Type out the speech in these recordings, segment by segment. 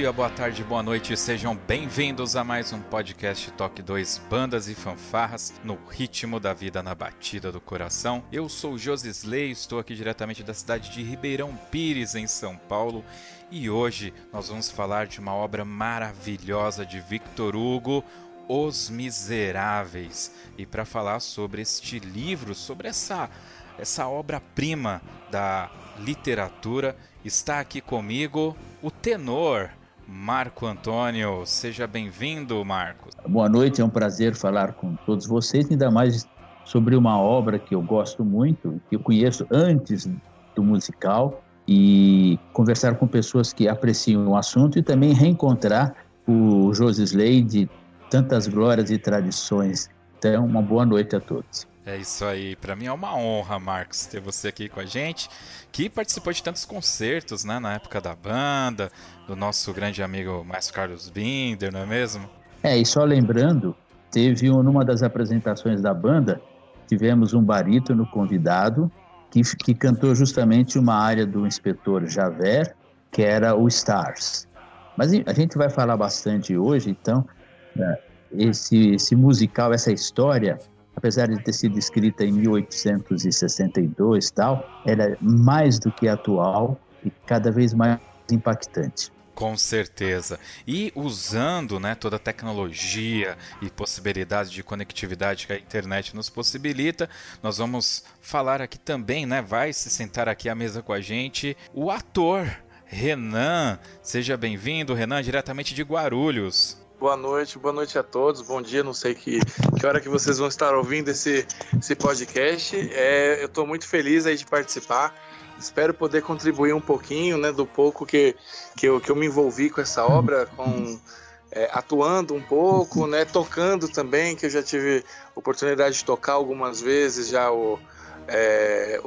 Dia, boa tarde, boa noite, sejam bem-vindos a mais um podcast Toque 2 Bandas e Fanfarras no ritmo da vida na batida do coração. Eu sou Josi Slay, estou aqui diretamente da cidade de Ribeirão Pires, em São Paulo, e hoje nós vamos falar de uma obra maravilhosa de Victor Hugo, Os Miseráveis. E para falar sobre este livro, sobre essa essa obra-prima da literatura, está aqui comigo o tenor Marco Antônio. Seja bem-vindo, Marcos. Boa noite, é um prazer falar com todos vocês, ainda mais sobre uma obra que eu gosto muito, que eu conheço antes do musical, e conversar com pessoas que apreciam o assunto e também reencontrar o Josisley de tantas glórias e tradições. Então, uma boa noite a todos. É isso aí, para mim é uma honra, Marcos, ter você aqui com a gente, que participou de tantos concertos, né, na época da banda, do nosso grande amigo Maestro Carlos Binder, não é mesmo? É, e só lembrando, teve um, numa das apresentações da banda, tivemos um barítono convidado que, que cantou justamente uma área do inspetor Javert, que era o Stars. Mas a gente vai falar bastante hoje, então, né, esse, esse musical, essa história, apesar de ter sido escrita em 1862 e tal, ela é mais do que atual e cada vez mais impactante. Com certeza. E usando né, toda a tecnologia e possibilidades de conectividade que a internet nos possibilita, nós vamos falar aqui também, né? Vai se sentar aqui à mesa com a gente o ator Renan. Seja bem-vindo, Renan, diretamente de Guarulhos. Boa noite, boa noite a todos, bom dia, não sei que, que hora que vocês vão estar ouvindo esse, esse podcast. É, eu estou muito feliz aí de participar. Espero poder contribuir um pouquinho, né, do pouco que, que, eu, que eu me envolvi com essa obra, com é, atuando um pouco, né, tocando também, que eu já tive oportunidade de tocar algumas vezes já o, é,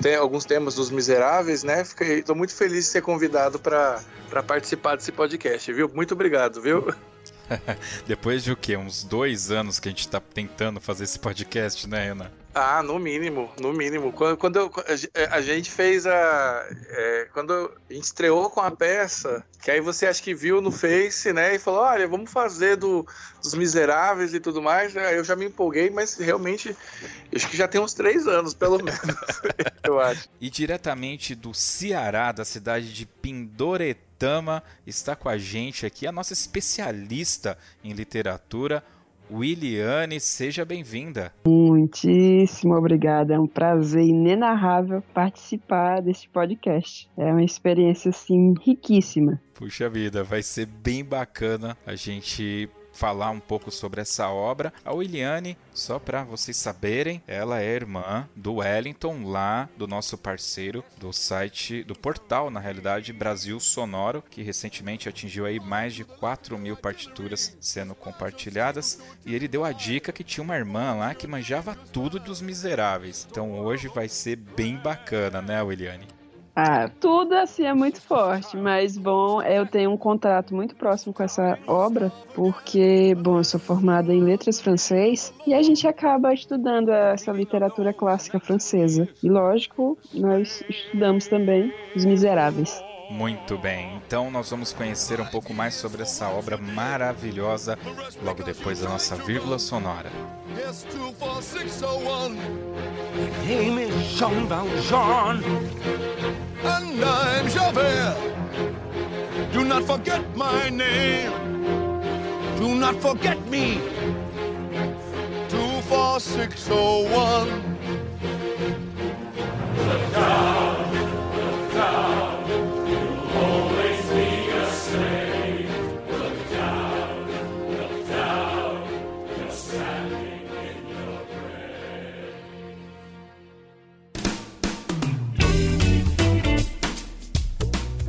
te alguns temas dos Miseráveis, né? Estou muito feliz de ser convidado para participar desse podcast, viu? Muito obrigado, viu? Depois de o quê? Uns dois anos que a gente está tentando fazer esse podcast, né, Renan? Ah, no mínimo, no mínimo. Quando, quando eu, a gente fez a. É, quando a gente estreou com a peça, que aí você acha que viu no Face, né? E falou: olha, vamos fazer do, dos Miseráveis e tudo mais. Aí eu já me empolguei, mas realmente acho que já tem uns três anos, pelo menos. eu acho. E diretamente do Ceará, da cidade de Pindoretama Tama está com a gente aqui, a nossa especialista em literatura, Williane, seja bem-vinda. Muitíssimo obrigada, é um prazer inenarrável participar deste podcast. É uma experiência assim riquíssima. Puxa vida, vai ser bem bacana a gente falar um pouco sobre essa obra. A Williane, só para vocês saberem, ela é irmã do Wellington, lá do nosso parceiro do site, do portal, na realidade, Brasil Sonoro, que recentemente atingiu aí mais de 4 mil partituras sendo compartilhadas. E ele deu a dica que tinha uma irmã lá que manjava tudo dos miseráveis. Então hoje vai ser bem bacana, né, Williane? Ah, tudo assim é muito forte, mas bom, eu tenho um contato muito próximo com essa obra, porque, bom, eu sou formada em letras francês e a gente acaba estudando essa literatura clássica francesa. E lógico, nós estudamos também Os Miseráveis. Muito bem, então nós vamos conhecer um pouco mais sobre essa obra maravilhosa logo depois da nossa vírgula sonora. Do not forget my name. Do not forget me. Two, four, 601. Look down, look down,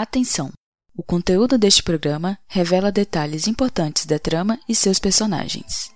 Atenção! O conteúdo deste programa revela detalhes importantes da trama e seus personagens.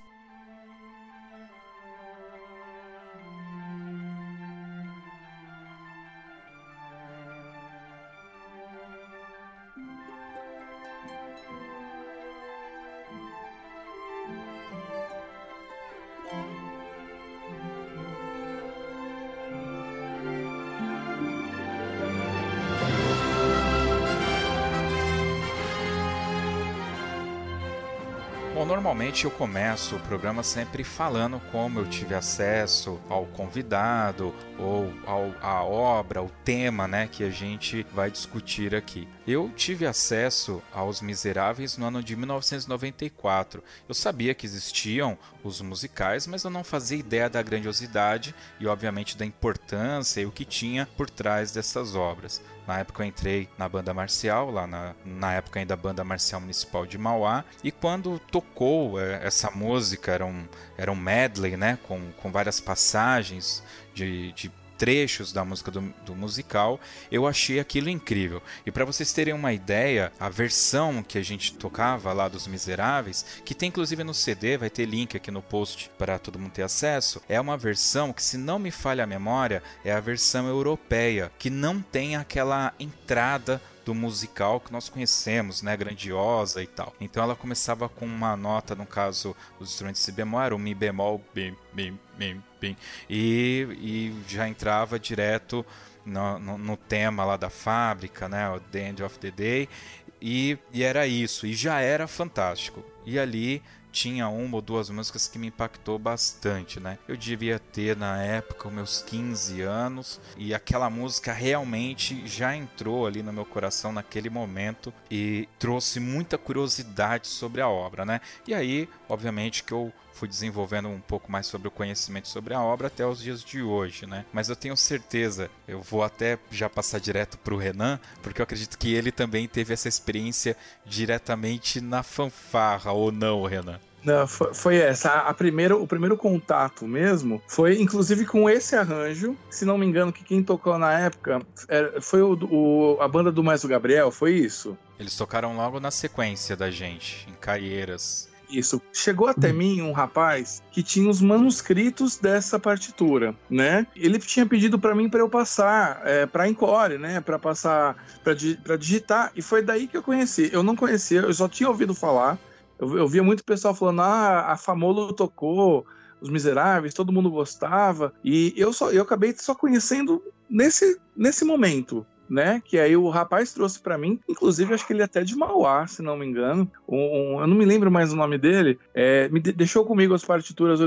Normalmente eu começo o programa sempre falando como eu tive acesso ao convidado ou ao, à obra, ao tema, né, que a gente vai discutir aqui. Eu tive acesso aos Miseráveis no ano de 1994. Eu sabia que existiam os musicais, mas eu não fazia ideia da grandiosidade e, obviamente, da importância e o que tinha por trás dessas obras. Na época eu entrei na banda marcial, lá na, na época ainda banda marcial municipal de Mauá, e quando tocou é, essa música, era um, era um medley, né, com, com várias passagens de, de trechos da música do, do, musical, eu achei aquilo incrível. E para vocês terem uma ideia, a versão que a gente tocava lá dos Miseráveis, que tem inclusive no CD, vai ter link aqui no post para todo mundo ter acesso, é uma versão que, se não me falha a memória, é a versão europeia, que não tem aquela entrada do musical que nós conhecemos, né, grandiosa e tal. Então ela começava com uma nota, no caso, os instrumentos si bemol, era o mi bemol, bim, bim, bim, bim, e, e já entrava direto no, no, no, tema lá da fábrica, né, o The End of the Day, e, e era isso, e já era fantástico. E ali tinha uma ou duas músicas que me impactou bastante, né? Eu devia ter na época meus 15 anos e aquela música realmente já entrou ali no meu coração naquele momento e trouxe muita curiosidade sobre a obra, né? E aí, obviamente que eu fui desenvolvendo um pouco mais sobre o conhecimento sobre a obra até os dias de hoje, né? Mas eu tenho certeza, eu vou até já passar direto para o Renan, porque eu acredito que ele também teve essa experiência diretamente na fanfarra, ou não, Renan? Não, foi, foi, essa. A, a primeira, o primeiro contato mesmo foi, inclusive, com esse arranjo. Se não me engano, que quem tocou na época era, foi o, o, a banda do Maestro Gabriel, foi isso? Eles tocaram logo na sequência da gente, em Caieiras. Isso. Chegou até hum. mim um rapaz que tinha os manuscritos dessa partitura, né? Ele tinha pedido para mim para eu passar é, para Encore, né? Para passar para digitar e foi daí que eu conheci. Eu não conhecia, eu só tinha ouvido falar. Eu, eu via muito pessoal falando: "Ah, a Famolo tocou os Miseráveis, todo mundo gostava". E eu só eu acabei só conhecendo nesse nesse momento, né? Que aí o rapaz trouxe para mim, inclusive acho que ele é até de Mauá, se não me engano. Um, um, eu não me lembro mais o nome dele. É, me de, deixou comigo as partituras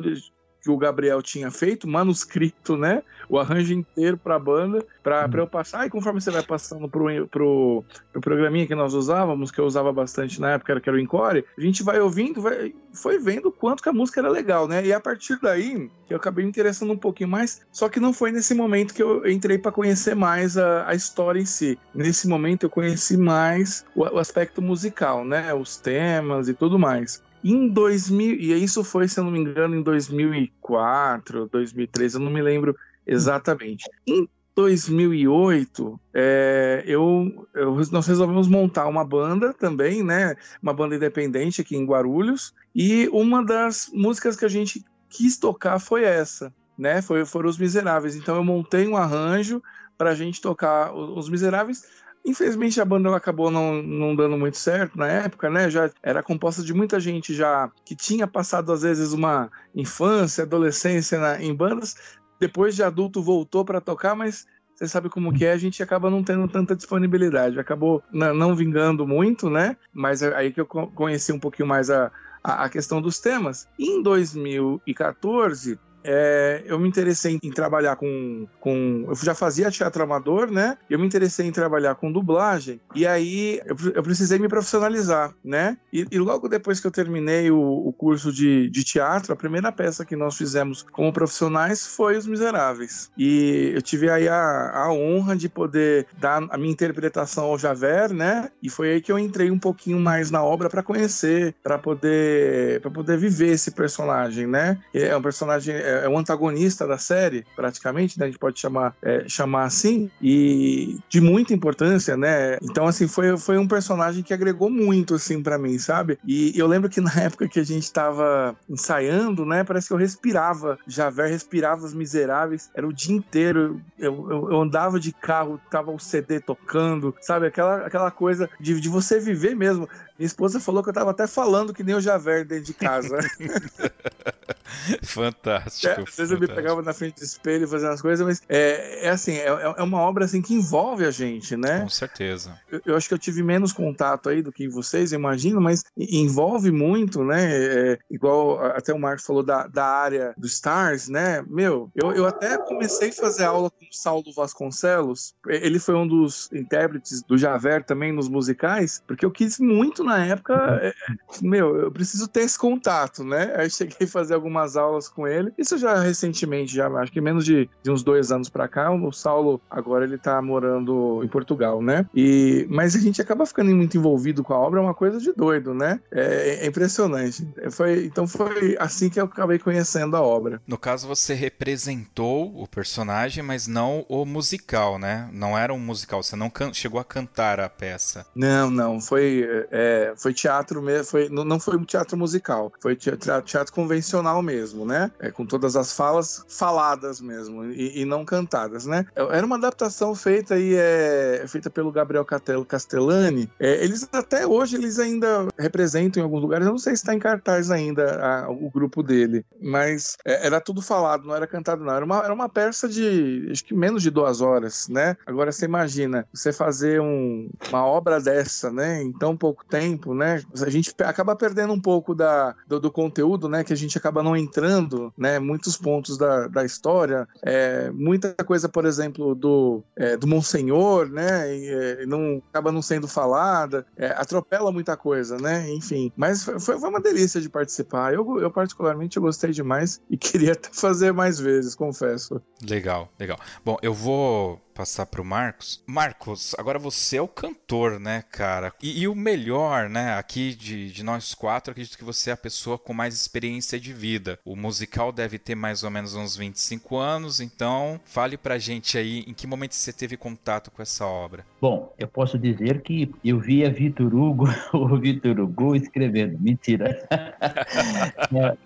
que o Gabriel tinha feito, manuscrito, né? O arranjo inteiro para a banda, para hum. eu passar. E conforme você vai passando pro, pro, pro programinha que nós usávamos, que eu usava bastante na época, que era o Encore, a gente vai ouvindo, vai, foi vendo o quanto que a música era legal, né? E a partir daí, que eu acabei me interessando um pouquinho mais, só que não foi nesse momento que eu entrei para conhecer mais a, a, história em si. Nesse momento eu conheci mais o, o aspecto musical, né? Os temas e tudo mais. Em 2000, e isso foi, se eu não me engano, em 2004, 2003, eu não me lembro exatamente. Em 2008, é, eu, eu, nós resolvemos montar uma banda também, né? Uma banda independente aqui em Guarulhos. E uma das músicas que a gente quis tocar foi essa, né? Foi, foram Os Miseráveis. Então eu montei um arranjo para a gente tocar Os Miseráveis. Infelizmente a banda acabou não, não dando muito certo na época, né? Já era composta de muita gente já que tinha passado às vezes uma infância, adolescência na, em bandas, depois de adulto voltou para tocar, mas você sabe como que é, a gente acaba não tendo tanta disponibilidade. Acabou não vingando muito, né? Mas é aí que eu conheci um pouquinho mais a, a, questão dos temas. Em 2014, é, eu me interessei em trabalhar com, com. Eu já fazia teatro amador, né? Eu me interessei em trabalhar com dublagem. E aí eu, eu precisei me profissionalizar, né? E, e, logo depois que eu terminei o, o curso de, de, teatro, a primeira peça que nós fizemos como profissionais foi Os Miseráveis. E eu tive aí a, a honra de poder dar a minha interpretação ao Javert, né? E foi aí que eu entrei um pouquinho mais na obra para conhecer, para poder, para poder viver esse personagem, né? É um personagem. É, é, um antagonista da série, praticamente, né? A gente pode chamar, é, chamar assim, e de muita importância, né? Então, assim, foi, foi um personagem que agregou muito, assim, para mim, sabe? E eu lembro que na época que a gente tava ensaiando, né? Parece que eu respirava, Javert respirava os miseráveis, era o dia inteiro, eu, eu, eu andava de carro, tava o CD tocando, sabe? Aquela, aquela coisa de, de você viver mesmo. Minha esposa falou que eu tava até falando que nem o Javert dentro de casa. fantástico. É, às vezes eu me pegava na frente do espelho fazendo as coisas, mas é, é assim, é, é, uma obra assim que envolve a gente, né? Com certeza. Eu, eu acho que eu tive menos contato aí do que vocês, imagino, mas envolve muito, né? É, igual até o Marcos falou da, da área do Stars, né? Meu, eu, eu até comecei a fazer aula com o Saulo Vasconcelos. Ele foi um dos intérpretes do Javert também nos musicais, porque eu quis muito na época, é, meu, eu preciso ter esse contato, né? Aí cheguei a fazer algumas aulas com ele. Isso já recentemente, já acho que menos de, de uns dois anos para cá. O Saulo agora ele tá morando em Portugal, né? E mas a gente acaba ficando muito envolvido com a obra, é uma coisa de doido, né? É, é impressionante. Foi, então foi assim que eu acabei conhecendo a obra. No caso, você representou o personagem, mas não o musical, né? Não era um musical, você não chegou a cantar a peça. Não, não. Foi é, é, foi teatro mesmo, foi, não, não foi um teatro musical, foi teatro, teatro convencional mesmo, né? É, com todas as falas faladas mesmo e, e não cantadas, né? É, era uma adaptação feita aí, é, feita pelo Gabriel Castellani. É, eles até hoje eles ainda representam em alguns lugares, eu não sei se está em cartaz ainda a, o grupo dele, mas é, era tudo falado, não era cantado não. Era uma, era uma peça de acho que menos de duas horas, né? Agora você imagina você fazer um, uma obra dessa, né? Em tão pouco tempo tempo, né? A gente acaba perdendo um pouco da, do, do conteúdo, né? Que a gente acaba não entrando, né? Muitos pontos da, da história. É, muita coisa, por exemplo, do, é, do Monsenhor, né? E, é, não, acaba não sendo falada. É, atropela muita coisa, né? Enfim. Mas foi, foi uma delícia de participar. Eu, eu particularmente, gostei demais e queria fazer mais vezes, confesso. Legal, legal. Bom, eu vou passar pro Marcos. Marcos, agora você é o cantor, né, cara? E, e o melhor, né, aqui de, de nós quatro, acredito que você é a pessoa com mais experiência de vida. O musical deve ter mais ou menos uns 25 anos, então fale pra gente aí em que momento você teve contato com essa obra. Bom, eu posso dizer que eu via Vitor Hugo, o Vitor Hugo escrevendo. Mentira. é,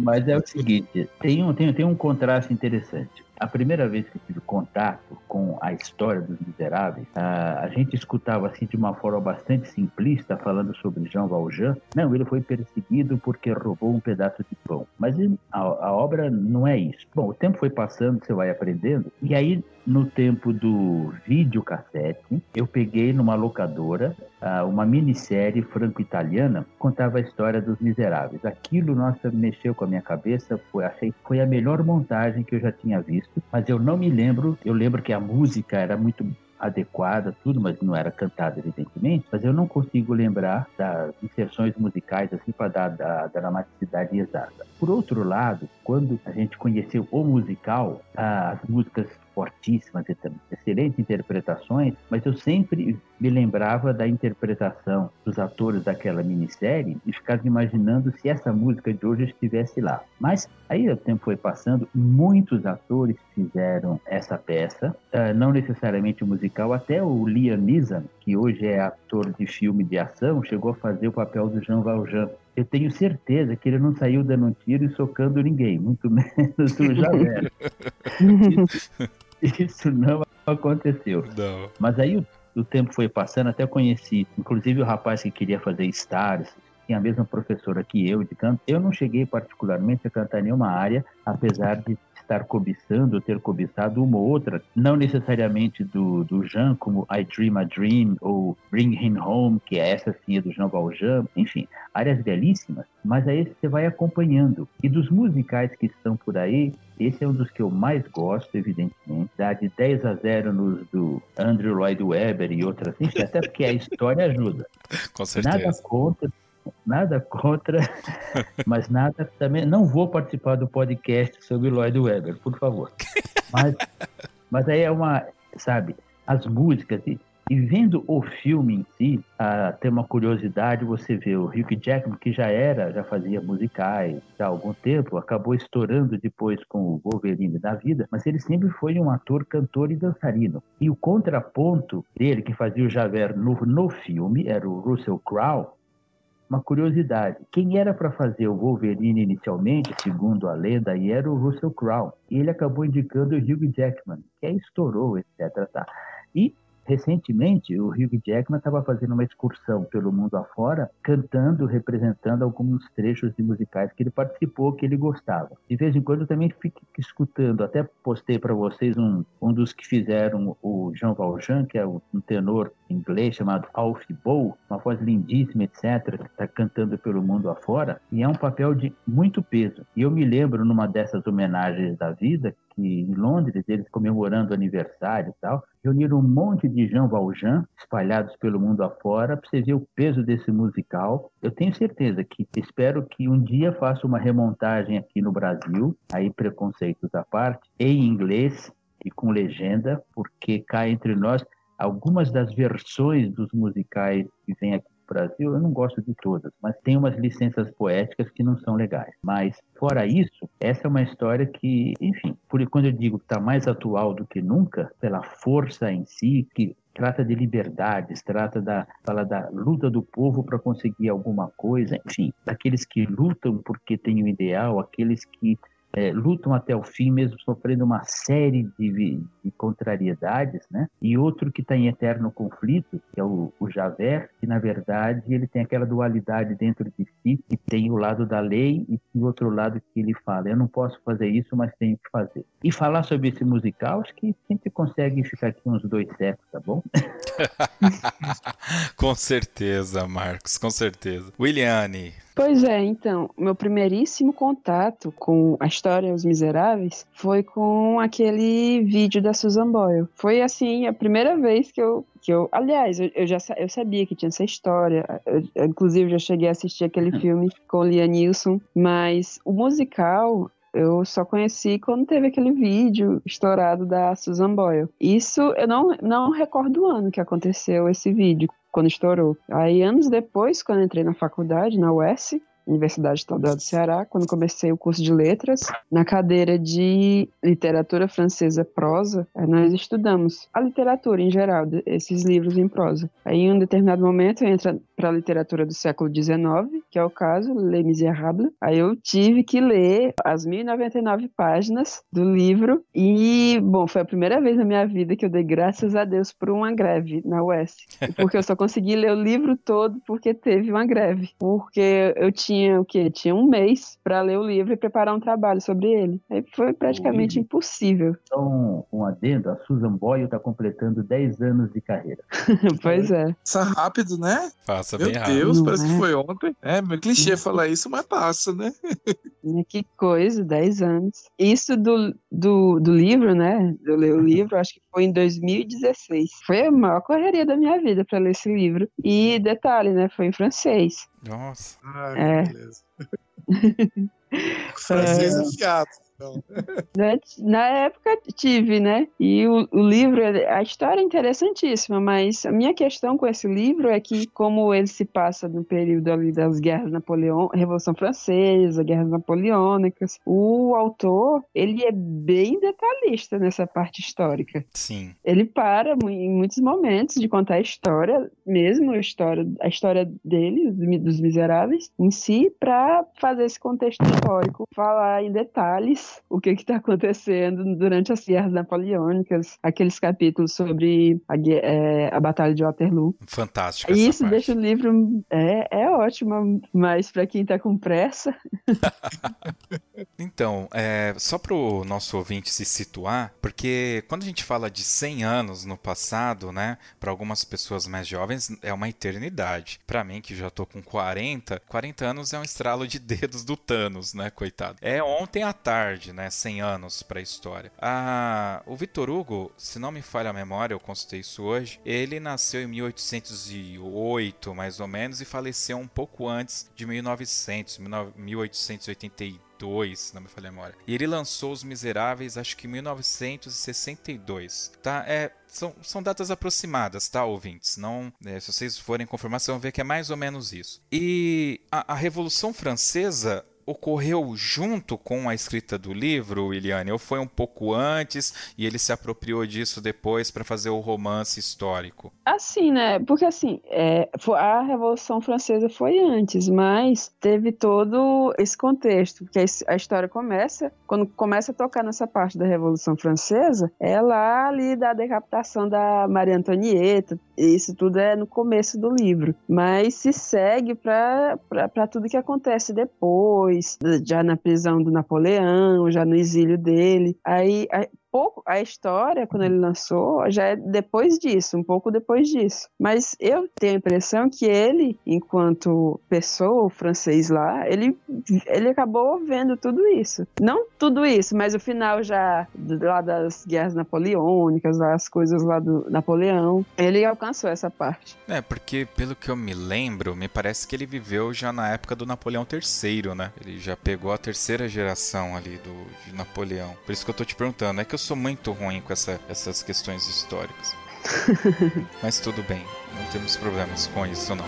mas é o seguinte, tem um, tem, tem um contraste interessante a primeira vez que tive contato com a história dos miseráveis, a, a gente escutava assim de uma forma bastante simplista, falando sobre Jean Valjean. Não, ele foi perseguido porque roubou um pedaço de pão. Mas a, a obra não é isso. Bom, o tempo foi passando, você vai aprendendo, e aí no tempo do videocassete, eu peguei numa locadora uma minissérie franco-italiana contava a história dos miseráveis. Aquilo, nossa, mexeu com a minha cabeça, foi, achei foi a melhor montagem que eu já tinha visto, mas eu não me lembro, eu lembro que a música era muito adequada, tudo, mas não era cantada, evidentemente. Mas eu não consigo lembrar das inserções musicais, assim, para dar da dramaticidade exata. Por outro lado, quando a gente conheceu o musical, as músicas fortíssimas, excelentes interpretações, mas eu sempre me lembrava da interpretação dos atores daquela minissérie e ficava imaginando se essa música de hoje estivesse lá. Mas aí o tempo foi passando, muitos atores fizeram essa peça, uh, não necessariamente musical, até o Liam Neeson, que hoje é ator de filme de ação, chegou a fazer o papel do Jean Valjean. Eu tenho certeza que ele não saiu dando um tiro e socando ninguém, muito menos o Javert. isso, não aconteceu. Não. Mas aí o, o, tempo foi passando, até conheci, inclusive o rapaz que queria fazer Stars, tinha a mesma professora que eu de canto. Eu não cheguei particularmente a cantar nenhuma área, apesar de estar cobiçando, ter cobiçado uma ou outra, não necessariamente do, do Jean, como I Dream a Dream ou Bring Him Home, que é essa sim do Jean Valjean, enfim, áreas belíssimas, mas aí você vai acompanhando. E dos musicais que estão por aí, esse é um dos que eu mais gosto, evidentemente. Dá de 10 a 0 nos do Andrew Lloyd Webber e outras, enfim, até porque a história ajuda. Com certeza. Nada contra, nada contra, mas nada também. Não vou participar do podcast sobre Lloyd Webber, por favor. Mas, mas aí é uma, sabe, as músicas e, e vendo o filme em si, ah, tem uma curiosidade, você vê o Hugh Jackman, que já era, já fazia musicais há algum tempo, acabou estourando depois com o Wolverine da vida, mas ele sempre foi um ator, cantor e dançarino. E o contraponto dele, que fazia o Javert no, no filme, era o Russell Crowe, uma curiosidade. Quem era para fazer o Wolverine inicialmente, segundo a lenda, aí era o Russell Crowe. E ele acabou indicando o Hugh Jackman, que aí estourou, etc. Tá. E Recentemente, o Hugh Jackman estava fazendo uma excursão pelo mundo afora, cantando, representando alguns trechos de musicais que ele participou, que ele gostava. De vez em quando eu também fico escutando, até postei para vocês um, um dos que fizeram o Jean Valjean, que é um tenor inglês chamado Alf Bow, uma voz lindíssima, etc., que está cantando pelo mundo afora, e é um papel de muito peso. E eu me lembro, numa dessas homenagens da vida, em Londres, eles comemorando aniversário e tal, reuniram um monte de Jean Valjean espalhados pelo mundo afora para você ver o peso desse musical. Eu tenho certeza que espero que um dia faça uma remontagem aqui no Brasil, aí preconceitos à parte, em inglês e com legenda, porque cá entre nós algumas das versões dos musicais que vem aqui Brasil, eu não gosto de todas, mas tem umas licenças poéticas que não são legais. Mas, fora isso, essa é uma história que, enfim, por quando eu digo que está mais atual do que nunca, pela força em si, que trata de liberdades, trata da, fala da luta do povo para conseguir alguma coisa, enfim, daqueles que lutam porque têm um ideal, aqueles que é, lutam até o fim, mesmo sofrendo uma série de, de contrariedades, né? E outro que está em eterno conflito, que é o, o Javert, que na verdade ele tem aquela dualidade dentro de si, que tem o lado da lei e o outro lado que ele fala, eu não posso fazer isso, mas tenho que fazer. E falar sobre esse musical, acho que sempre consegue ficar aqui uns dois séculos, tá bom? com certeza, Marcos, com certeza. Williane, Pois é, então, meu primeiríssimo contato com a história Os Miseráveis foi com aquele vídeo da Susan Boyle. Foi assim, a primeira vez que eu que eu, aliás, eu, eu já eu sabia que tinha essa história, eu, inclusive já cheguei a assistir aquele filme com Liam Neeson, mas o musical eu só conheci quando teve aquele vídeo estourado da Susan Boyle. Isso eu não, não recordo o ano que aconteceu esse vídeo, quando estourou. Aí, anos depois, quando entrei na faculdade, na UES, Universidade Estadual do Ceará, quando comecei o curso de letras, na cadeira de literatura francesa prosa, eh, nós estudamos a literatura em geral, esses livros em prosa. Aí, em um determinado momento, entra para a literatura do século XIX, que é o caso Les Miserables. Aí eu tive que ler as 1099 páginas do livro e, bom, foi a primeira vez na minha vida que eu dei graças a Deus por uma greve na UES, porque eu só consegui ler o livro todo porque teve uma greve, porque eu tinha o quê? Tinha um mês para ler o livro e preparar um trabalho sobre ele. Aí foi praticamente Ui. impossível. Então, um adendo, a Susan Boyle está completando 10 anos de carreira. pois é. Passa rápido, né? Passa Meu bem rápido. Deus, Não parece é? que foi ontem. É, meu clichê falar isso, mas passa, né? Que coisa, 10 anos. Isso do, do, do livro, né? Eu ler o livro, acho que foi em 2016. Foi a maior correria da minha vida para ler esse livro. E detalhe, né? Foi em francês. Nossa. Ah, É. beleza. Francês afiado. Não. Antes- Na época tive, né? E o, o livro, a história é interessantíssima, mas a minha questão com esse livro é que, como ele se passa no período ali das guerras Napoleão, Revolução Francesa, guerras napoleônicas, o autor, ele é bem detalhista nessa parte histórica. Sim. Ele para em muitos momentos de contar a história, mesmo a história, a história dele, dos miseráveis, em si, para fazer esse contexto histórico, falar em detalhes o que está acontecendo durante as guerras napoleônicas, aqueles capítulos sobre a, eh, a Batalha de Waterloo. Fantástica essa Isso parte. deixa o livro é, é ótimo, mas para quem está com pressa, Então, é, só para o nosso ouvinte se situar, porque quando a gente fala de 100 anos no passado, né, para algumas pessoas mais jovens é uma eternidade. Para mim, que já tô com 40, 40 anos é um estralo de dedos do Thanos, né, coitado. É ontem à tarde, né, 100 anos para a história. Ah, o Vitor Hugo, se não me falha a memória, eu consultei isso hoje, ele nasceu em 1808, mais ou menos, e faleceu um pouco antes de 1900, 1882, se não me falha a memória. E ele lançou Os Miseráveis, acho que em 1962, tá? É, são, são datas aproximadas, tá, ouvintes? Não, é, se vocês forem confirmar, vocês vão ver que é mais ou menos isso. E a, a Revolução Francesa ocorreu junto com a escrita do livro, Williane, ou foi um pouco antes e ele se apropriou disso depois para fazer o romance histórico? Assim, né? Porque assim, é, a Revolução Francesa foi antes, mas teve todo esse contexto, porque a história começa, quando começa a tocar nessa parte da Revolução Francesa, é lá ali da decapitação da Maria Antonieta, isso tudo é no começo do livro, mas se segue para tudo que acontece depois, já na prisão do Napoleão, já no exílio dele, aí pouco a história quando ele lançou já é depois disso, um pouco depois disso. Mas eu tenho a impressão que ele, enquanto pessoa, francês lá, ele ele acabou vendo tudo isso. Não tudo isso, mas o final já lá das guerras napoleônicas, as coisas lá do Napoleão, ele alcançou essa parte. É, porque pelo que eu me lembro, me parece que ele viveu já na época do Napoleão III, né? Ele já pegou a terceira geração ali do de Napoleão. Por isso que eu tô te perguntando, é que eu sou muito ruim com essa- essas questões históricas. Mas tudo bem, não temos problemas com isso não.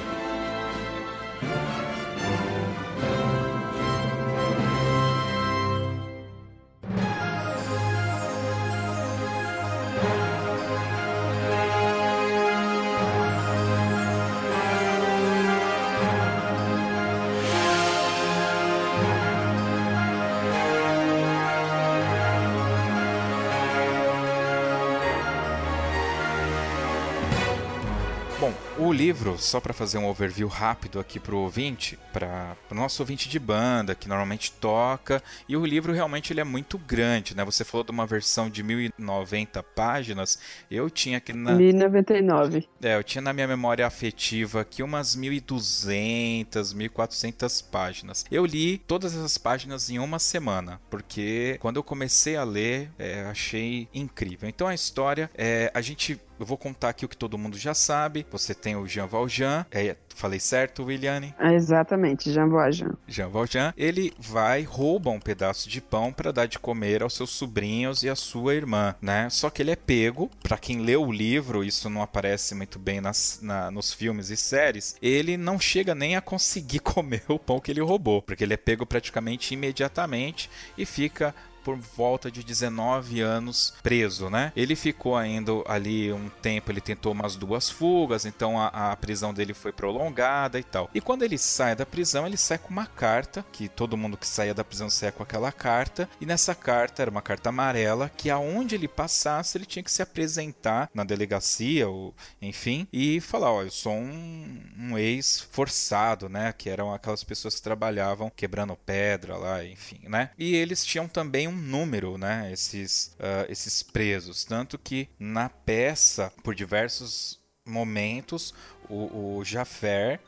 Livro, só para fazer um overview rápido aqui pro ouvinte, para o nosso ouvinte de banda, que normalmente toca, e o livro realmente ele é muito grande, né? Você falou de uma versão de 1090 páginas, eu tinha aqui na, 1099. é, eu tinha na minha memória afetiva aqui umas 1200, 1400 páginas. Eu li todas essas páginas em uma semana, porque quando eu comecei a ler, é, achei incrível. Então a história, é, a gente eu vou contar aqui o que todo mundo já sabe. Você tem o Jean Valjean, é, falei certo, Williane? Ah, exatamente, Jean Valjean. Jean Valjean, ele vai, rouba um pedaço de pão para dar de comer aos seus sobrinhos e à sua irmã, né? Só que ele é pego, para quem leu o livro, isso não aparece muito bem nas, na- nos filmes e séries, ele não chega nem a conseguir comer o pão que ele roubou, porque ele é pego praticamente imediatamente e fica por volta de 19 anos preso, né? Ele ficou ainda ali um tempo, ele tentou umas duas fugas, então a, a prisão dele foi prolongada e tal. E quando ele sai da prisão, ele sai com uma carta, que todo mundo que saía da prisão saia com aquela carta, e nessa carta era uma carta amarela, que aonde ele passasse, ele tinha que se apresentar na delegacia, ou enfim, e falar, ó, eu sou um, um ex-forçado, né? Que eram aquelas pessoas que trabalhavam quebrando pedra lá, enfim, né? E eles tinham também um número, né? Esses, ah, esses presos. Tanto que na peça, por diversos momentos, o, o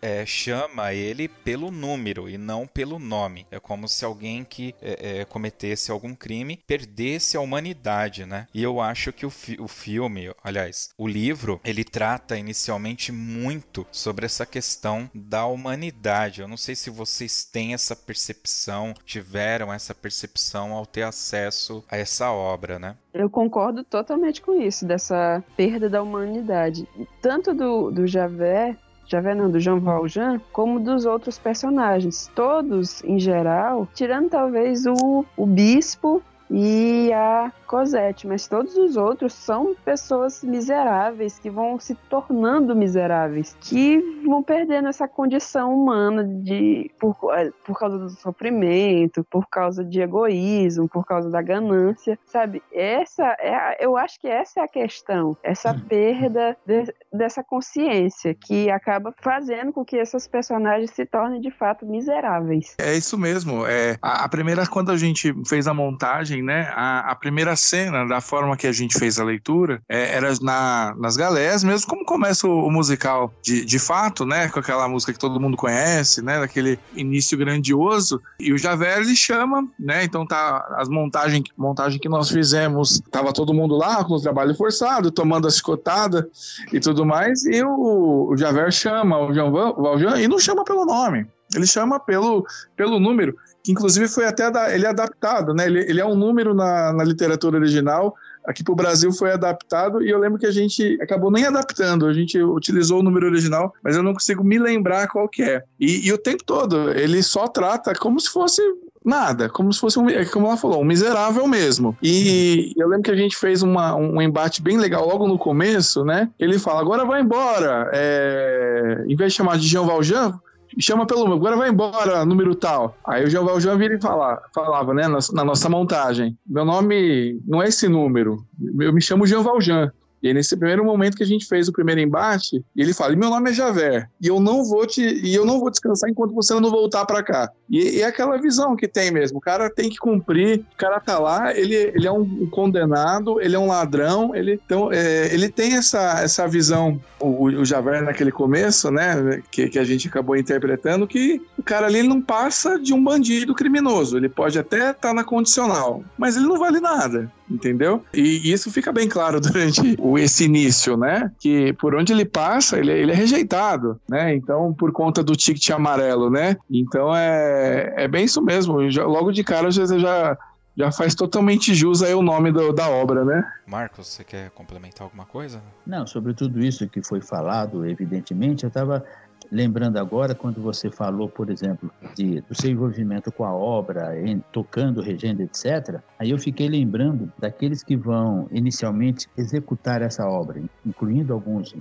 é, chama ele pelo número e não pelo nome. É como se alguém que é, é, cometesse algum crime perdesse a humanidade, né? E eu acho que o, fi o filme, aliás, o livro, ele trata inicialmente muito sobre essa questão da humanidade. Eu não sei se vocês têm essa percepção, tiveram essa percepção ao ter acesso a essa obra, né? Eu concordo totalmente com isso, dessa perda da humanidade. Tanto do, do Javé, Javé não, do Jean Valjean, como dos outros personagens. Todos, em geral, tirando talvez o, o bispo e a Cosette, mas todos os outros são pessoas miseráveis que vão se tornando miseráveis, que vão perdendo essa condição humana de por, eh, por causa do sofrimento, por causa de egoísmo, por causa da ganância, sabe? Essa é, a, eu acho que essa é a questão, essa Uhum. perda de, dessa consciência que acaba fazendo com que esses personagens se tornem de fato miseráveis. É isso mesmo. É, a, a primeira, quando a gente fez a montagem, né? A, a primeira cena, da forma que a gente fez a leitura, é, era na, nas galés, mesmo como começa o, o musical de, de fato, né? Com aquela música que todo mundo conhece, né? Daquele início grandioso. E o Javert ele chama, né? Então tá as montagens montagem que nós fizemos, tava todo mundo lá com o trabalho forçado, tomando a chicotada e tudo mais. E o, o chama o Val- Valjean e não chama pelo nome. Ele chama pelo, pelo número, que inclusive foi até ele é adaptado, né? Ele, ele é um número na, na literatura original. Aqui para o Brasil foi adaptado e eu lembro que a gente acabou nem adaptando, a gente utilizou o número original, mas eu não consigo me lembrar qual que é. E, e o tempo todo ele só trata como se fosse nada, como se fosse um, é como ela falou, um miserável mesmo. E eu lembro que a gente fez uma, um embate bem legal logo no começo, né? Ele fala: agora vai embora, é... em vez de chamar de Jean Valjean, chama pelo número, agora vai embora, número tal. Aí o Jean Valjean vira e fala, falava, né, na, na nossa montagem: meu nome não é esse número, eu me chamo Jean Valjean. E nesse primeiro momento que a gente fez o primeiro embate, ele fala: "E meu nome é Javert, e eu não vou te, e eu não vou descansar enquanto você não voltar para cá". E, é aquela visão que tem mesmo. O cara tem que cumprir, o cara tá lá, ele, ele é um condenado, ele é um ladrão, ele então é, ele tem essa, essa visão, o, o naquele começo, né, que, que a gente acabou interpretando, que o cara ali ele não passa de um bandido criminoso. Ele pode até estar na condicional, mas ele não vale nada entendeu? E isso fica bem claro durante o, esse início, né? Que por onde ele passa, ele, ele é rejeitado, né? Então, por conta do ticket amarelo, né? Então, é, é bem isso mesmo. Já- logo de cara, você já, já faz totalmente jus aí o nome do- da obra, né? Marcos, você quer complementar alguma coisa? Não, sobre tudo isso que foi falado, evidentemente, eu estava lembrando agora quando você falou, por exemplo, de, do seu envolvimento com a obra, em, tocando, regendo, etc. Aí eu fiquei lembrando daqueles que vão inicialmente executar essa obra, incluindo alguns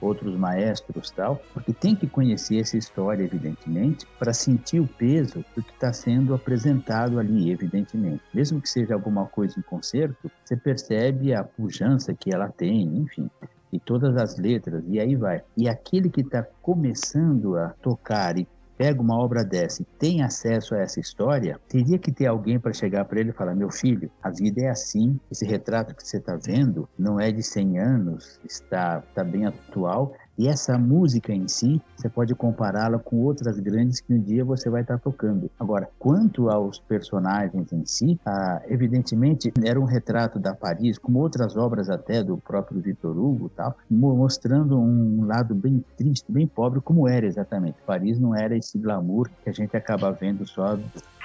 outros maestros tal, porque tem que conhecer essa história, evidentemente, para sentir o peso do que está sendo apresentado ali, evidentemente. Mesmo que seja alguma coisa em concerto, você percebe a pujança que ela tem, enfim e todas as letras, e aí vai. E aquele que está começando a tocar e pega uma obra dessa e tem acesso a essa história, teria que ter alguém para chegar para ele e falar: meu filho, a vida é assim, esse retrato que você está vendo não é de 100 anos, está, está bem atual. E essa música em si, você pode compará-la com outras grandes que um dia você vai estar tocando. Agora, quanto aos personagens em si, ah, evidentemente era um retrato da Paris, como outras obras até do próprio Victor Hugo, tal, mo- mostrando um lado bem triste, bem pobre, como era exatamente. Paris não era esse glamour que a gente acaba vendo só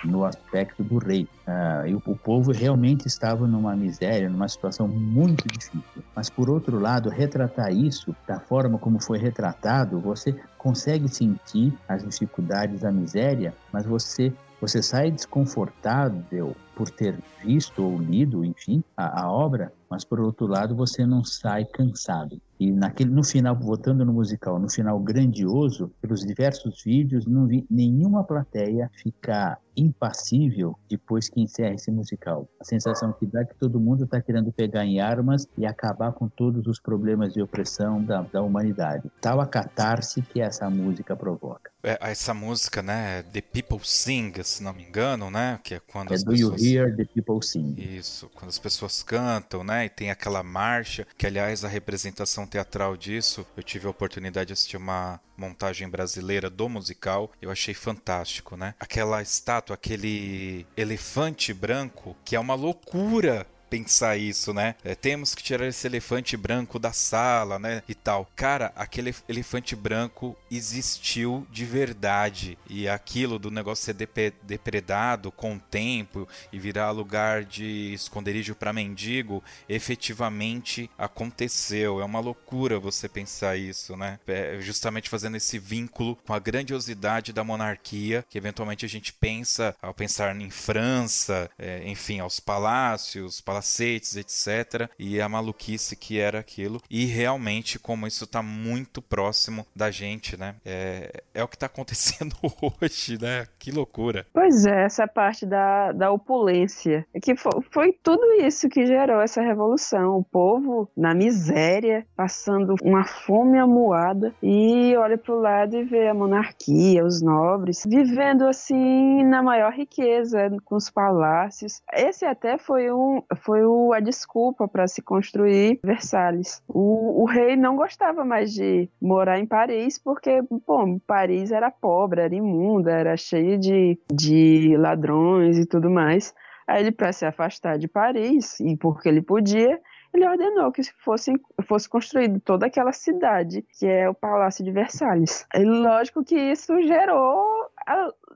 no aspecto do rei. Ah, e o, o povo realmente estava numa miséria, numa situação muito difícil. Mas, por outro lado, retratar isso da forma como foi retratado, você consegue sentir as dificuldades, a miséria, mas você você sai desconfortável por ter visto ou lido, enfim, a, a obra, mas por outro lado você não sai cansado. E naquele, no final, voltando no musical, no final grandioso, pelos diversos vídeos, não vi nenhuma plateia ficar impassível depois que encerra esse musical. A sensação que dá é que todo mundo está querendo pegar em armas e acabar com todos os problemas de opressão da, da humanidade. Tal a catarse que essa música provoca. É, essa música, né? The People Sing, se não me engano, né? Que é quando É as Do pessoas... Hear the People Sing? Isso, quando as pessoas cantam, né? E tem aquela marcha, que aliás a representação teatral disso, eu tive a oportunidade de assistir uma montagem brasileira do musical, eu achei fantástico, né? Aquela estátua, aquele elefante branco, que é uma loucura pensar isso, né? É, temos que tirar esse elefante branco da sala, né? E tal. Cara, aquele elefante branco existiu de verdade. E aquilo do negócio ser depredado com o tempo e virar lugar de esconderijo para mendigo, efetivamente aconteceu. É uma loucura você pensar isso, né? É justamente fazendo esse vínculo com a grandiosidade da monarquia, que eventualmente a gente pensa ao pensar em França, é, enfim, aos palácios, palácios palacetes, etc. E a maluquice que era aquilo. E realmente, como isso está muito próximo da gente, né? É, é o que está acontecendo hoje, né? Que loucura. Pois é, essa parte da, da opulência. Que foi, foi tudo isso que gerou essa revolução. O povo na miséria, passando uma fome amuada, e olha para o lado e vê a monarquia, os nobres, vivendo assim na maior riqueza, com os palácios. Esse até foi um, foi o, a desculpa para se construir Versalhes. O, o, rei não gostava mais de morar em Paris porque, bom, Paris era pobre, era imunda, era cheia de, de ladrões e tudo mais. Aí ele, para se afastar de Paris, e porque ele podia, ele ordenou que fosse, fosse construído toda aquela cidade, que é o Palácio de Versalhes. E lógico que isso gerou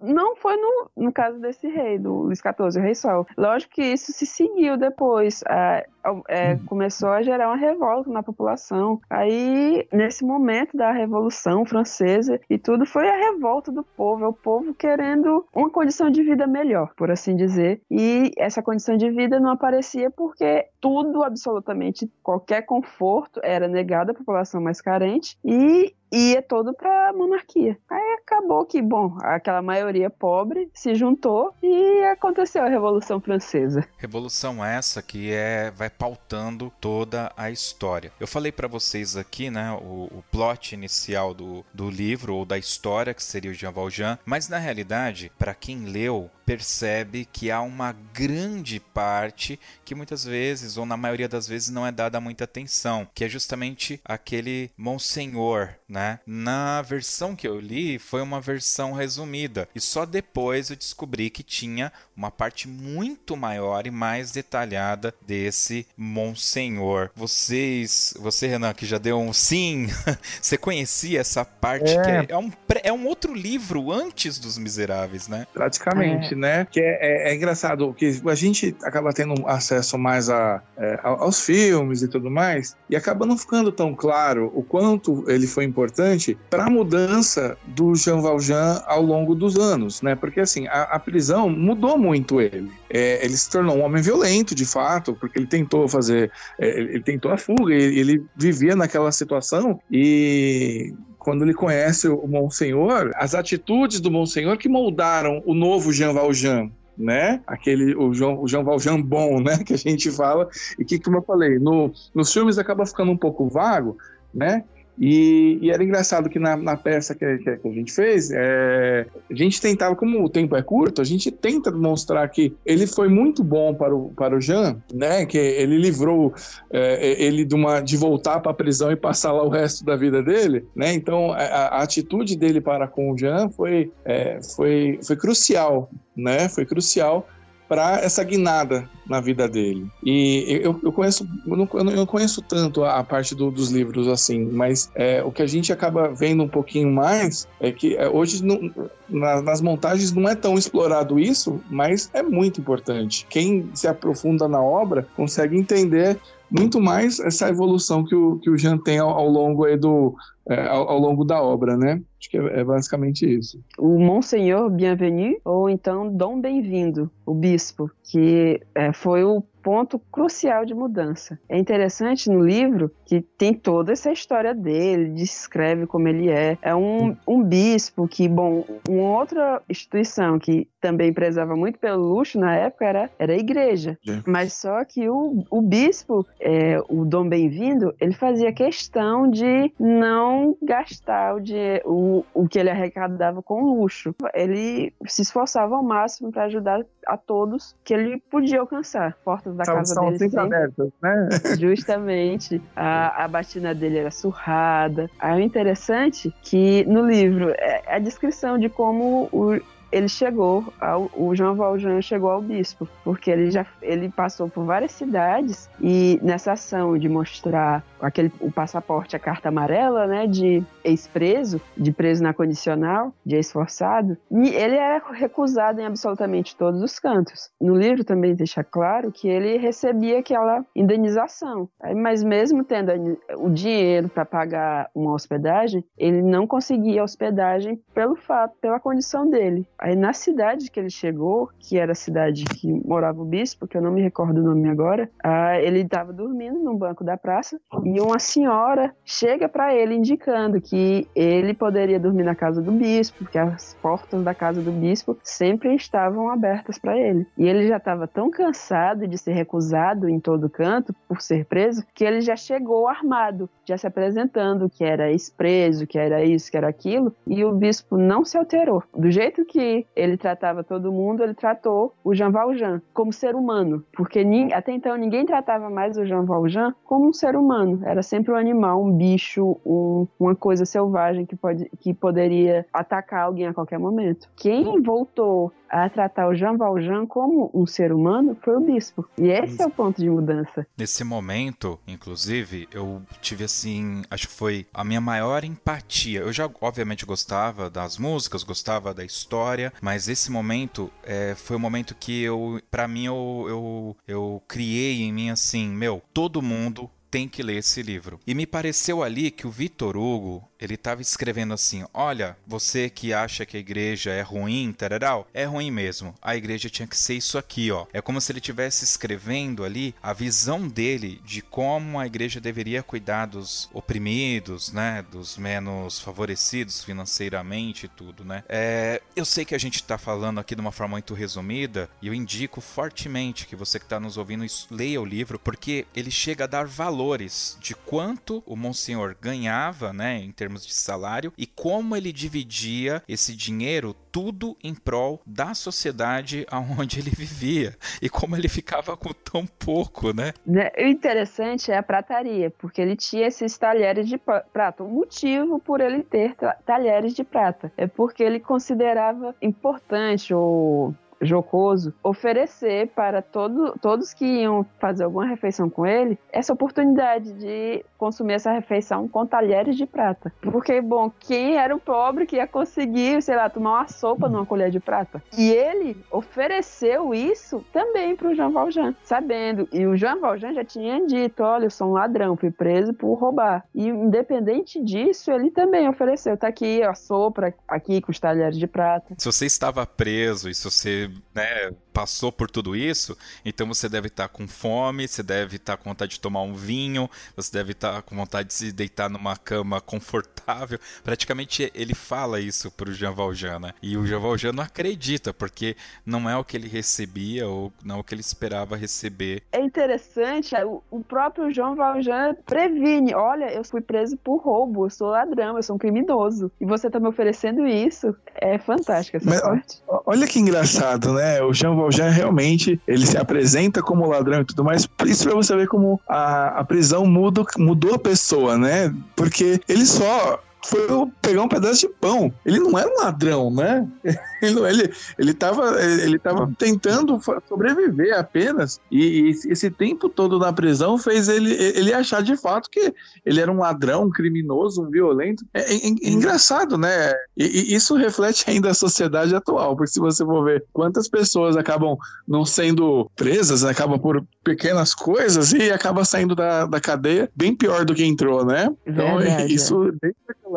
não foi no, no caso desse rei, do Luís XIV, o rei Sol. Lógico que isso se seguiu depois. É, é, começou a gerar uma revolta na população. Aí, nesse momento da Revolução Francesa e tudo, foi a revolta do povo, é o povo querendo uma condição de vida melhor, por assim dizer. E essa condição de vida não aparecia porque tudo, absolutamente qualquer conforto, era negado à população mais carente e ia todo para a monarquia. Aí acabou que, bom, aquela maioria pobre se juntou e aconteceu a Revolução Francesa. Revolução essa que é vai pautando toda a história. Eu falei para vocês aqui, né, o, o plot inicial do, do livro ou da história que seria o Jean Valjean, mas na realidade, para quem leu, percebe que há uma grande parte que muitas vezes, ou na maioria das vezes, não é dada muita atenção, que é justamente aquele Monsenhor, né? Na versão que eu li, foi uma versão resumida, e só depois eu descobri que tinha uma parte muito maior e mais detalhada desse Monsenhor. Vocês, você Renan, que já deu um sim, você conhecia essa parte é. que é, é um, é um outro livro antes dos Miseráveis, né? Praticamente, é né? Que é, é, é, engraçado que a gente acaba tendo acesso mais a, é, aos filmes e tudo mais, e acaba não ficando tão claro o quanto ele foi importante para a mudança do Jean Valjean ao longo dos anos, né? Porque assim, a, a prisão mudou muito ele. É, ele se tornou um homem violento, de fato, porque ele tentou fazer, é, ele tentou a fuga, ele, ele vivia naquela situação e quando ele conhece o Monsenhor, as atitudes do Monsenhor que moldaram o novo Jean Valjean, né? Aquele, o João, o Valjean bom, né? Que a gente fala, e que, como eu falei, no, nos filmes acaba ficando um pouco vago, né? E, e, era engraçado que na, na peça que, que, que, a gente fez, é, a gente tentava, como o tempo é curto, a gente tenta demonstrar que ele foi muito bom para o, para o Jean, né? Que ele livrou é, ele de, uma, de voltar para a prisão e passar lá o resto da vida dele, né? Então a, a atitude dele para com o Jean foi, é, foi, foi crucial, né? Foi crucial para essa guinada na vida dele. E eu, eu conheço, eu não, conheço tanto a, parte do, dos livros assim, mas é, o que a gente acaba vendo um pouquinho mais é que é, hoje não, na, nas montagens não é tão explorado isso, mas é muito importante. Quem se aprofunda na obra consegue entender muito mais essa evolução que o, que o Jean tem ao, ao longo do, é, ao, ao, longo da obra, né? Acho que é, é basicamente isso. O Monsenhor Bienvenu, ou então Dom Bem-vindo, o bispo, que é, foi o ponto crucial de mudança. É interessante no livro que tem toda essa história dele, descreve como ele é. É um, um bispo que, bom, uma outra instituição que também prezava muito pelo luxo na época era, era a igreja. É. Mas só que o, o bispo, é, o Dom Bem-vindo, ele fazia questão de não gastar o, dinheiro, o, o que ele arrecadava com luxo. Ele se esforçava ao máximo para ajudar a todos que ele podia alcançar, portas da São, casa são dele sempre sempre abertas, né? Justamente. A, a batina dele era surrada. Aí o interessante é que no livro é a descrição de como o, ele chegou, ao, o Jean Valjean chegou ao bispo, porque ele já ele passou por várias cidades e nessa ação de mostrar aquele o passaporte, a carta amarela, né, de ex-preso, de preso na condicional, de ex-forçado, ele era recusado em absolutamente todos os cantos. No livro também deixa claro que ele recebia aquela indenização, mas mesmo tendo o dinheiro para pagar uma hospedagem, ele não conseguia hospedagem pelo fato, pela condição dele. Aí na cidade que ele chegou, que era a cidade que morava o bispo, que eu não me recordo o nome agora, ah, ele estava dormindo num banco da praça e uma senhora chega para ele indicando que ele poderia dormir na casa do bispo, porque as portas da casa do bispo sempre estavam abertas para ele. E ele já estava tão cansado de ser recusado em todo canto por ser preso, que ele já chegou armado, já se apresentando que era ex-preso, que era isso, que era aquilo, e o bispo não se alterou. Do jeito que ele tratava todo mundo, ele tratou o Jean Valjean como ser humano, porque até então ninguém tratava mais o Jean Valjean como um ser humano, era sempre um animal, um bicho, um- uma coisa selvagem que, pode, que poderia atacar alguém a qualquer momento. Quem voltou a tratar o Jean Valjean como um ser humano foi o bispo. E esse é o ponto de mudança. Nesse momento, inclusive, eu tive assim, acho que foi a minha maior empatia. Eu já, obviamente, gostava das músicas, gostava da história, mas esse momento é, foi o momento que eu, para mim, eu, eu, eu criei em mim assim, meu, todo mundo tem que ler esse livro. E me pareceu ali que o Vitor Hugo, ele estava escrevendo assim: Olha, você que acha que a igreja é ruim, tararau, é ruim mesmo. A igreja tinha que ser isso aqui, ó. É como se ele estivesse escrevendo ali a visão dele de como a igreja deveria cuidar dos oprimidos, né? Dos menos favorecidos financeiramente e tudo, né? É, eu sei que a gente está falando aqui de uma forma muito resumida e eu indico fortemente que você que está nos ouvindo leia o livro porque ele chega a dar valores de quanto o Monsenhor ganhava, né, em termos de salário e como ele dividia esse dinheiro tudo em prol da sociedade aonde ele vivia e como ele ficava com tão pouco, né? Né, O interessante é a prataria, porque ele tinha esses talheres de prata. O motivo por ele ter ta- talheres de prata é porque ele considerava importante ou jocoso oferecer para todo, todos que iam fazer alguma refeição com ele essa oportunidade de consumir essa refeição com talheres de prata. Porque, bom, quem era o pobre que ia conseguir, sei lá, tomar uma sopa numa colher de prata? E ele ofereceu isso também para o Jean Valjean, sabendo. E o Jean Valjean já tinha dito: olha, eu sou um ladrão, fui preso por roubar. E independente disso, ele também ofereceu: tá aqui a sopa, aqui com os talheres de prata. Se você estava preso e se você né, passou por tudo isso, então você deve estar com fome, você deve estar com vontade de tomar um vinho, você deve estar com vontade de se deitar numa cama confortável. Praticamente ele fala isso pro Jean Valjean, né? E o Jean Valjean não acredita, porque não é o que ele recebia ou não é o que ele esperava receber. É interessante, o, o próprio João Valjean previne: olha, eu fui preso por roubo, eu sou ladrão, eu sou um criminoso. E você tá me oferecendo isso. É fantástica essa Mas, parte. Olha que engraçado, né? O Jean Valjean realmente ele se apresenta como ladrão e tudo mais. Isso pra você ver como a, a prisão muda, mudou a pessoa, né? Porque ele só foi pegar um pedaço de pão. Ele não era um ladrão, né? Ele, não- ele, ele, tava, ele tava tentando fa- sobreviver apenas. E, e esse tempo todo na prisão fez ele, ele achar de fato que ele era um ladrão, um criminoso, um violento. É, é- é engraçado, né? E, e isso reflete ainda a sociedade atual, porque se você for ver quantas pessoas acabam não sendo presas, acabam por pequenas coisas e acaba saindo da, da cadeia bem pior do que entrou, né? Então Verdade, isso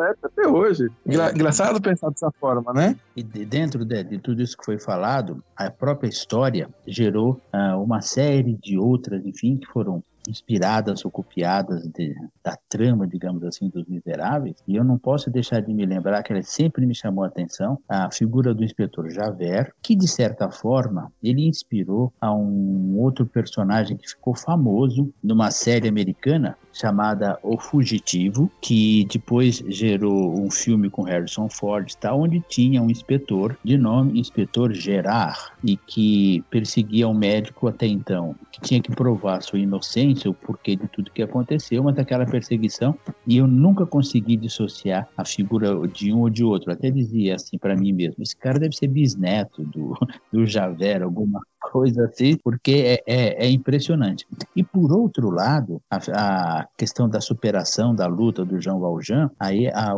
até hoje. Engra- Engraçado pensar dessa forma, né? E de- dentro de, de tudo isso que foi falado, a própria história gerou ah, uma série de outras, enfim, que foram inspiradas ou copiadas de, da trama, digamos assim, dos Miseráveis, e eu não posso deixar de me lembrar que ela sempre me chamou a atenção, a figura do inspetor Javert, que de certa forma ele inspirou a um outro personagem que ficou famoso numa série americana chamada O Fugitivo, que depois gerou um filme com Harrison Ford, tá, onde tinha um inspetor de nome Inspetor Gerard e que perseguia um médico até então, que tinha que provar sua inocência, o porquê de tudo que aconteceu, mas aquela perseguição, e eu nunca consegui dissociar a figura de um ou de outro. Até dizia assim para mim mesmo: esse cara deve ser bisneto do, do Javert, alguma coisa assim, porque é, é, é impressionante. E por outro lado, a, a, questão da superação da luta do Jean Valjean, aí a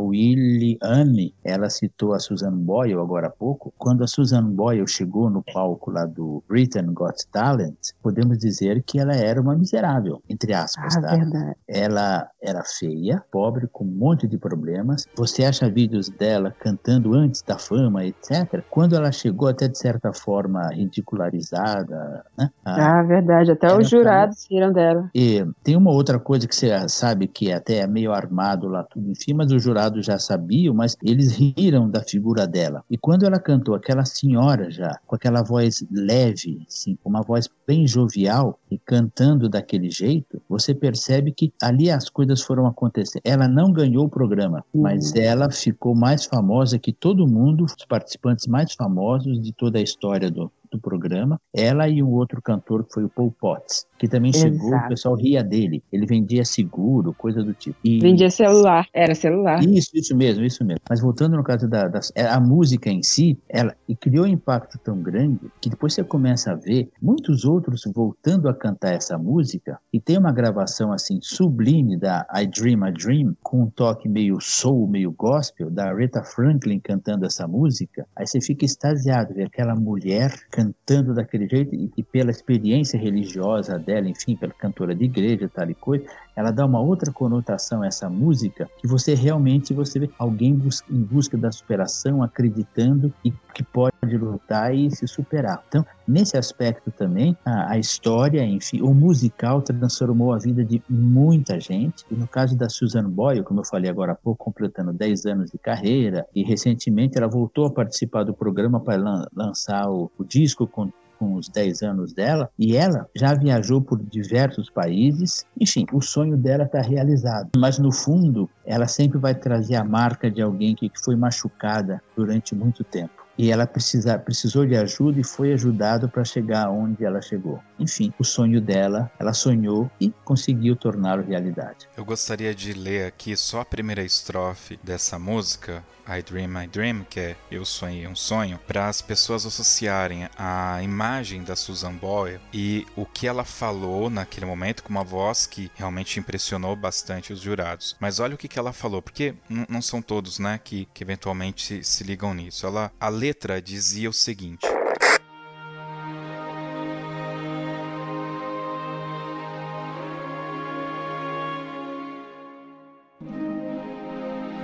Anne, ela citou a Susan Boyle agora há pouco. Quando a Susan Boyle chegou no palco lá do Britain Got Talent, podemos dizer que ela era uma miserável, entre aspas, Ah, tá? verdade. Ela era feia, pobre, com um monte de problemas. Você acha vídeos dela cantando antes da fama, etc. Quando ela chegou até de certa forma ridicularizada, né? Ah, Ah, verdade. Até os jurados riram dela. e tem uma outra coisa que você sabe que até é meio armado lá tudo, enfim, mas os jurados já sabiam, mas eles riram da figura dela. E quando ela cantou aquela senhora já, com aquela voz leve, assim, com uma voz bem jovial e cantando daquele jeito, você percebe que ali as coisas foram acontecer. Ela não ganhou o programa, mas ela ficou mais famosa que todo mundo, os participantes mais famosos de toda a história do, do programa. Ela e um outro cantor que foi o Paul Potts, que também chegou, o Exato. pessoal ria dele. Ele vendia seguro, coisa do tipo. E- Vendia celular. Era celular. isso, isso mesmo, isso mesmo. Mas voltando no caso da, das- é, a música em si, ela e criou um impacto tão grande que depois você começa a ver muitos outros voltando a cantar essa música e tem uma gravação assim sublime da I Dream a Dream com um toque meio soul, meio gospel da Aretha Franklin cantando essa música. Aí você fica extasiado ver aquela mulher cantando daquele jeito e, e pela experiência religiosa dela, enfim, pela cantora de igreja, tal e coisa, ela dá uma outra conotação a essa música que você realmente você vê alguém em busca da superação, acreditando e que pode lutar e se superar. Então, nesse aspecto também, a, a história, enfim, o musical transformou a vida de muita gente. E no caso da Susan Boyle, como eu falei agora há pouco, completando 10 anos de carreira, e recentemente ela voltou a participar do programa para lan lançar o, o disco com com os 10 anos dela, e ela já viajou por diversos países. Enfim, o sonho dela está realizado. Mas no fundo, ela sempre vai trazer a marca de alguém que foi machucada durante muito tempo. E ela precisa, precisou de ajuda e foi ajudado para chegar onde ela chegou. Enfim, o sonho dela, ela sonhou e conseguiu torná-lo realidade. Eu gostaria de ler aqui só a primeira estrofe dessa música, I Dream, I Dream, que é Eu Sonhei um Sonho, para as pessoas associarem a imagem da Susan Boyle e o que ela falou naquele momento com uma voz que realmente impressionou bastante os jurados. Mas olha o que, que ela falou, porque não são todos né, que, que eventualmente se, se ligam nisso. Ela, a letra dizia o seguinte.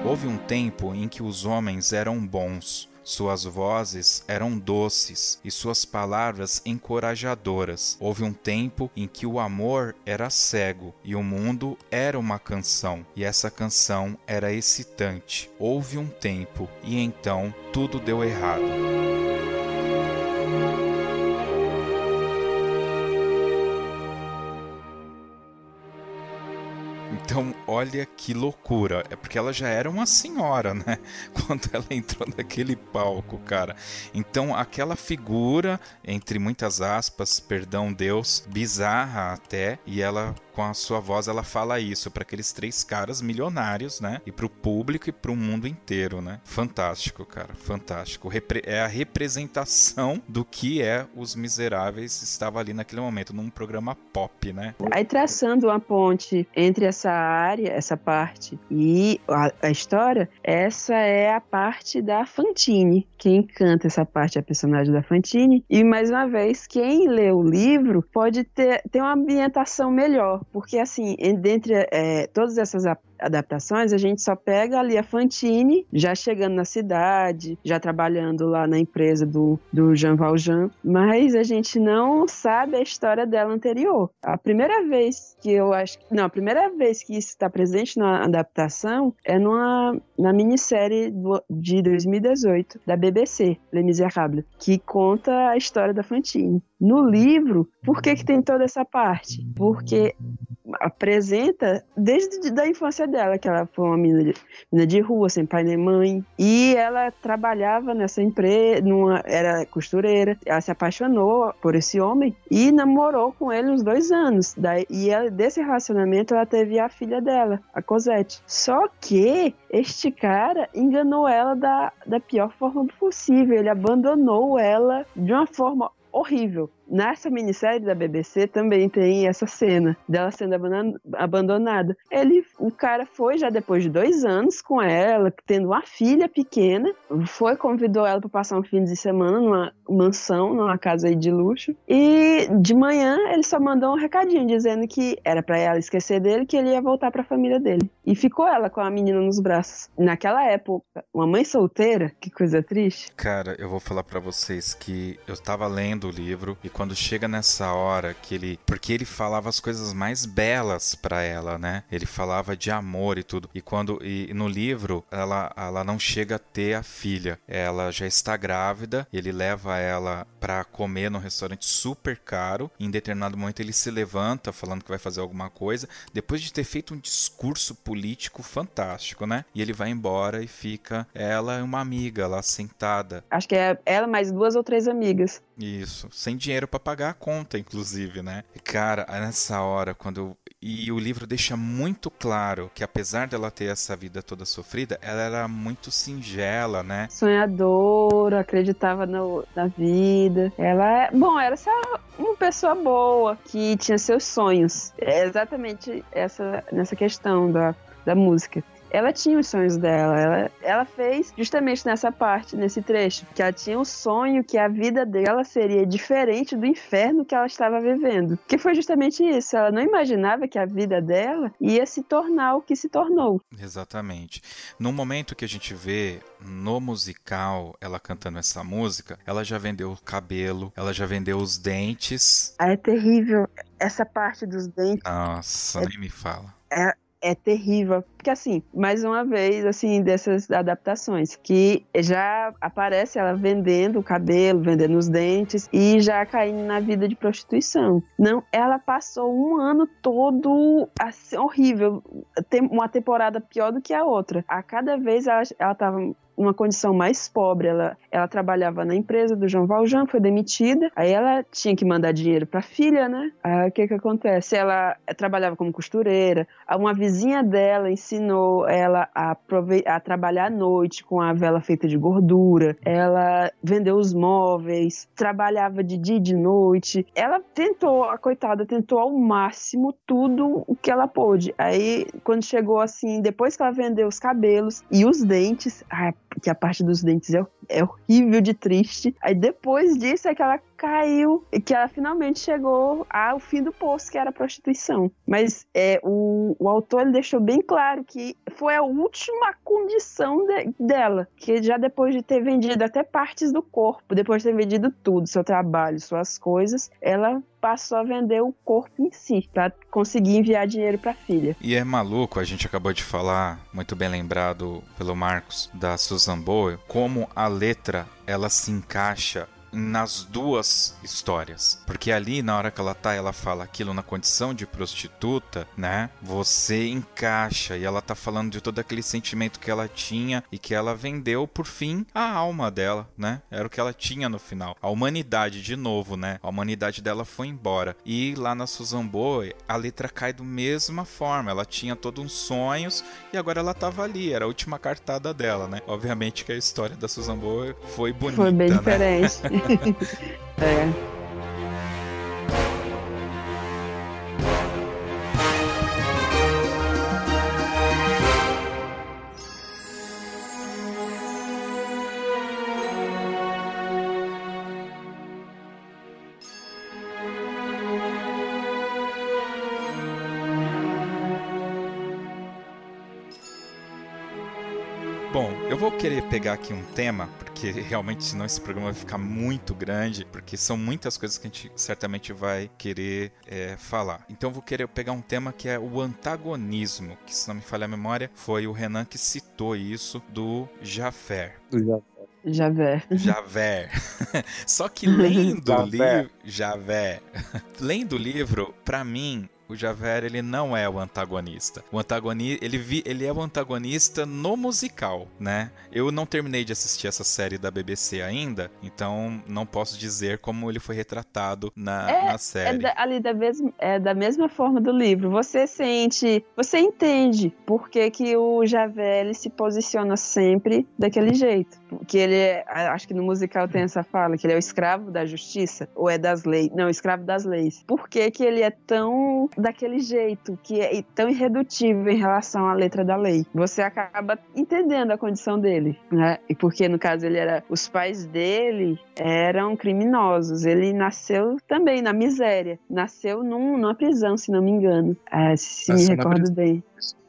Houve um tempo em que os homens eram bons, suas vozes eram doces e suas palavras encorajadoras. Houve um tempo em que o amor era cego e o mundo era uma canção, e essa canção era excitante. Houve um tempo e então tudo deu errado. Então, olha que loucura. É porque ela já era uma senhora, né? Quando ela entrou naquele palco, cara. Então, aquela figura, entre muitas aspas, perdão Deus, bizarra até, e ela com a sua voz ela fala isso para aqueles três caras milionários, né? E pro público e pro mundo inteiro, né? Fantástico, cara, fantástico. Repre é a representação do que é Os Miseráveis estava ali naquele momento num programa pop, né? Aí traçando uma ponte entre essa área, essa parte e a, a história, essa é a parte da Fantine. Quem canta essa parte é a personagem da Fantine. E mais uma vez, quem lê o livro pode ter, ter uma ambientação melhor, porque assim, en- dentre é, todas essas adaptações, a gente só pega ali a Fantine, já chegando na cidade, já trabalhando lá na empresa do, do Jean Valjean, mas a gente não sabe a história dela anterior. A primeira vez que eu acho. Não, a primeira vez que isso está presente na adaptação é numa, na minissérie do, de 2018 da BBC, Les Miserables, que conta a história da Fantine. No livro, por que, que tem toda essa parte? Porque apresenta desde da infância dela, que ela foi uma menina de, de rua, sem pai nem mãe, e ela trabalhava nessa empresa, numa, era costureira, ela se apaixonou por esse homem e namorou com ele uns dois anos, daí, e ela, desse relacionamento ela teve a filha dela, a Cosette. Só que este cara enganou ela da, da pior forma possível, ele abandonou ela de uma forma horrível. Nessa minissérie da BBC também tem essa cena dela sendo abandonada. Ele, o cara foi já depois de dois anos com ela, tendo uma filha pequena, foi convidou ela para passar um fim de semana numa mansão, numa casa aí de luxo. E de manhã ele só mandou um recadinho dizendo que era para ela esquecer dele, que ele ia voltar para a família dele. E ficou ela com a menina nos braços. Naquela época, uma mãe solteira, que coisa triste. Cara, eu vou falar para vocês que eu tava lendo o livro e quando chega nessa hora que ele. Porque ele falava as coisas mais belas para ela, né? Ele falava de amor e tudo. E quando. E no livro, ela, ela não chega a ter a filha. Ela já está grávida. Ele leva ela para comer num restaurante super caro. Em determinado momento ele se levanta falando que vai fazer alguma coisa. Depois de ter feito um discurso político fantástico, né? E ele vai embora e fica ela e uma amiga lá sentada. Acho que é ela mais duas ou três amigas. Isso, sem dinheiro para pagar a conta, inclusive, né? Cara, nessa hora, quando. E o livro deixa muito claro que apesar dela ter essa vida toda sofrida, ela era muito singela, né? Sonhadora, acreditava no, na vida. Ela é. Bom, era só uma pessoa boa que tinha seus sonhos. É exatamente essa nessa questão da, da música ela tinha os sonhos dela. Ela, ela fez justamente nessa parte, nesse trecho, que ela tinha um sonho que a vida dela seria diferente do inferno que ela estava vivendo. Que foi justamente isso. Ela não imaginava que a vida dela ia se tornar o que se tornou. Exatamente. No momento que a gente vê no musical ela cantando essa música, ela já vendeu o cabelo, ela já vendeu os dentes. É terrível essa parte dos dentes. Nossa, é, nem me fala. É, é terrível. Porque, assim, mais uma vez, assim, dessas adaptações, que já aparece ela vendendo o cabelo, vendendo os dentes e já caindo na vida de prostituição. Não, ela passou um ano todo assim, horrível. Tem uma temporada pior do que a outra. A cada vez ela, ela tava uma condição mais pobre. Ela, ela trabalhava na empresa do João Valjean, foi demitida. Aí ela tinha que mandar dinheiro para a filha, né? Aí o que que acontece? Ela trabalhava como costureira. Uma vizinha dela ensinou ela a, a trabalhar à noite com a vela feita de gordura. Ela vendeu os móveis, trabalhava de dia e de noite. Ela tentou, a coitada, tentou ao máximo tudo o que ela pôde. Aí, quando chegou assim, depois que ela vendeu os cabelos e os dentes, que a parte dos dentes é, é horrível de triste. Aí depois disso é que ela caiu e que ela finalmente chegou ao fim do poço, que era a prostituição. Mas é, o, o autor ele deixou bem claro que foi a última condição de, dela, que já depois de ter vendido até partes do corpo, depois de ter vendido tudo, seu trabalho, suas coisas, ela passou a vender o corpo em si, para conseguir enviar dinheiro para a filha. E é maluco, a gente acabou de falar, muito bem lembrado pelo Marcos, da Susan Boyle, como a letra ela se encaixa nas duas histórias. Porque ali, na hora que ela tá, ela fala aquilo na condição de prostituta, né? Você encaixa e ela tá falando de todo aquele sentimento que ela tinha e que ela vendeu, por fim, a alma dela, né? Era o que ela tinha no final. A humanidade, de novo, né? A humanidade dela foi embora. E lá na Susan Boy, a letra cai da mesma forma. Ela tinha todos uns sonhos e agora ela tava ali. Era a última cartada dela, né? Obviamente que a história da Susan Boy foi bonita, Foi bem né? diferente. é. Pegar aqui um tema, porque realmente senão esse programa vai ficar muito grande, porque são muitas coisas que a gente certamente vai querer é, falar. Então eu vou querer pegar um tema que é o antagonismo, que se não me falha a memória, foi o Renan que citou isso do Jaffer. Javé. Javé. Só que lendo o Javé. livro. Javé. lendo o livro, pra mim. O Javert, ele não é o antagonista. O antagonista, ele, vi, ele é o antagonista no musical, né? Eu não terminei de assistir essa série da BBC ainda, então não posso dizer como ele foi retratado na, na É série. da- ali da, mesma, é da mesma forma do livro. Você sente, você entende por que, que o Javé ele se posiciona sempre daquele jeito. Que ele é, acho que no musical tem essa fala, que ele é o escravo da justiça, ou é das leis. Não, escravo das leis. Por que, que ele é tão daquele jeito, que é tão irredutível em relação à letra da lei? Você acaba entendendo a condição dele, né? E porque, no caso, ele era. Os pais dele eram criminosos. Ele nasceu também na miséria. Nasceu num, numa prisão, se não me engano. É, se Nasceu me recordo bem.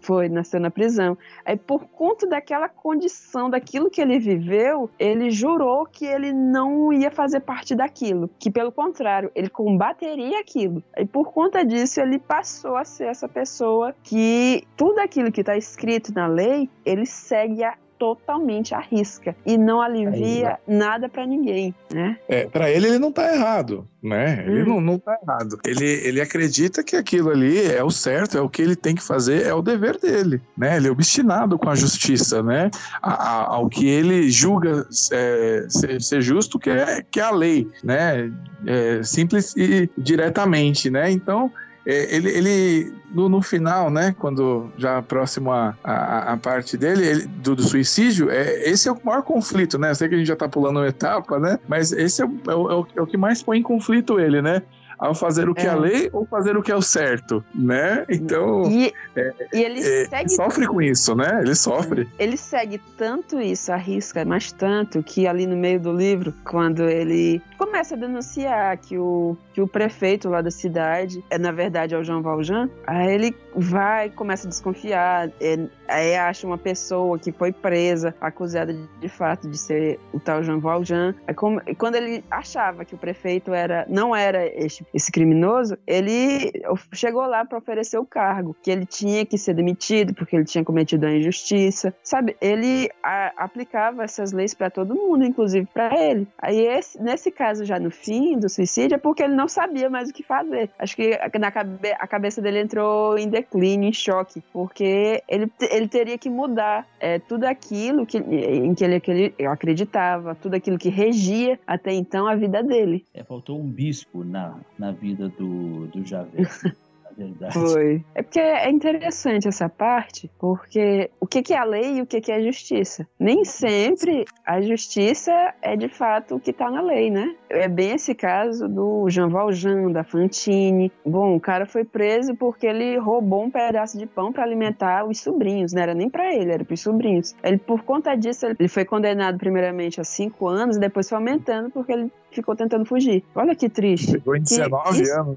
Foi, nasceu na prisão. Aí, por conta daquela condição, daquilo que ele viveu, ele jurou que ele não ia fazer parte daquilo. Que, pelo contrário, ele combateria aquilo. E por conta disso, ele passou a ser essa pessoa que tudo aquilo que está escrito na lei, ele segue a totalmente à risca e não alivia nada pra ninguém, né? É, para ele, ele não tá errado, né? Ele Hum. não, não tá errado. Ele, ele acredita que aquilo ali é o certo, é o que ele tem que fazer, é o dever dele, né? Ele é obstinado com a justiça, né? A- a- ao que ele julga é, ser, ser justo, que é, que é a lei, né? É, simples e diretamente, né? Então, é, ele, ele no, no final, né, quando já próximo à a, a, parte dele, ele- do, do suicídio, é, esse é o maior conflito, né? Eu sei que a gente já tá pulando uma etapa, né? Mas esse é, o- é o, é o- é o que mais põe em conflito ele, né? Ao fazer o que É. é a lei ou fazer o que é o certo, né? Então, E, e ele é, sofre com isso, né? Ele sofre. ele segue tanto isso, arrisca, mas tanto que ali no meio do livro, quando ele começa a denunciar que o, que o prefeito lá da cidade é na verdade é o Jean Valjean, aí ele vai começa a desconfiar, é, aí acha uma pessoa que foi presa, acusada de, de fato de ser o tal Jean Valjean. Como- quando ele achava que o prefeito era não era esse, esse criminoso, ele chegou lá para oferecer o cargo, que ele tinha que ser demitido porque ele tinha cometido a injustiça, sabe? Ele a- aplicava essas leis para todo mundo, inclusive para ele. Aí esse- nesse caso já no fim do suicídio é porque ele não sabia mais o que fazer. Acho que na cabe- a cabeça dele entrou em declínio, em choque, porque ele, ele teria que mudar é, tudo aquilo que, em que ele, que ele acreditava, tudo aquilo que regia até então a vida dele. É, faltou um bispo na, na vida do, do Javé, verdade. Foi. É porque é interessante essa parte, porque o que que é a lei e o que que é a justiça? Nem sempre a justiça é de fato o que tá na lei, né? É bem esse caso do Jean Valjean, da Fantine. Bom, o cara foi preso porque ele roubou um pedaço de pão para alimentar os sobrinhos, não era nem para ele, era para os sobrinhos. Ele, por conta disso, ele foi condenado primeiramente a cinco anos depois foi aumentando porque ele ficou tentando fugir. Olha que triste. Chegou em Que 19 isso- anos.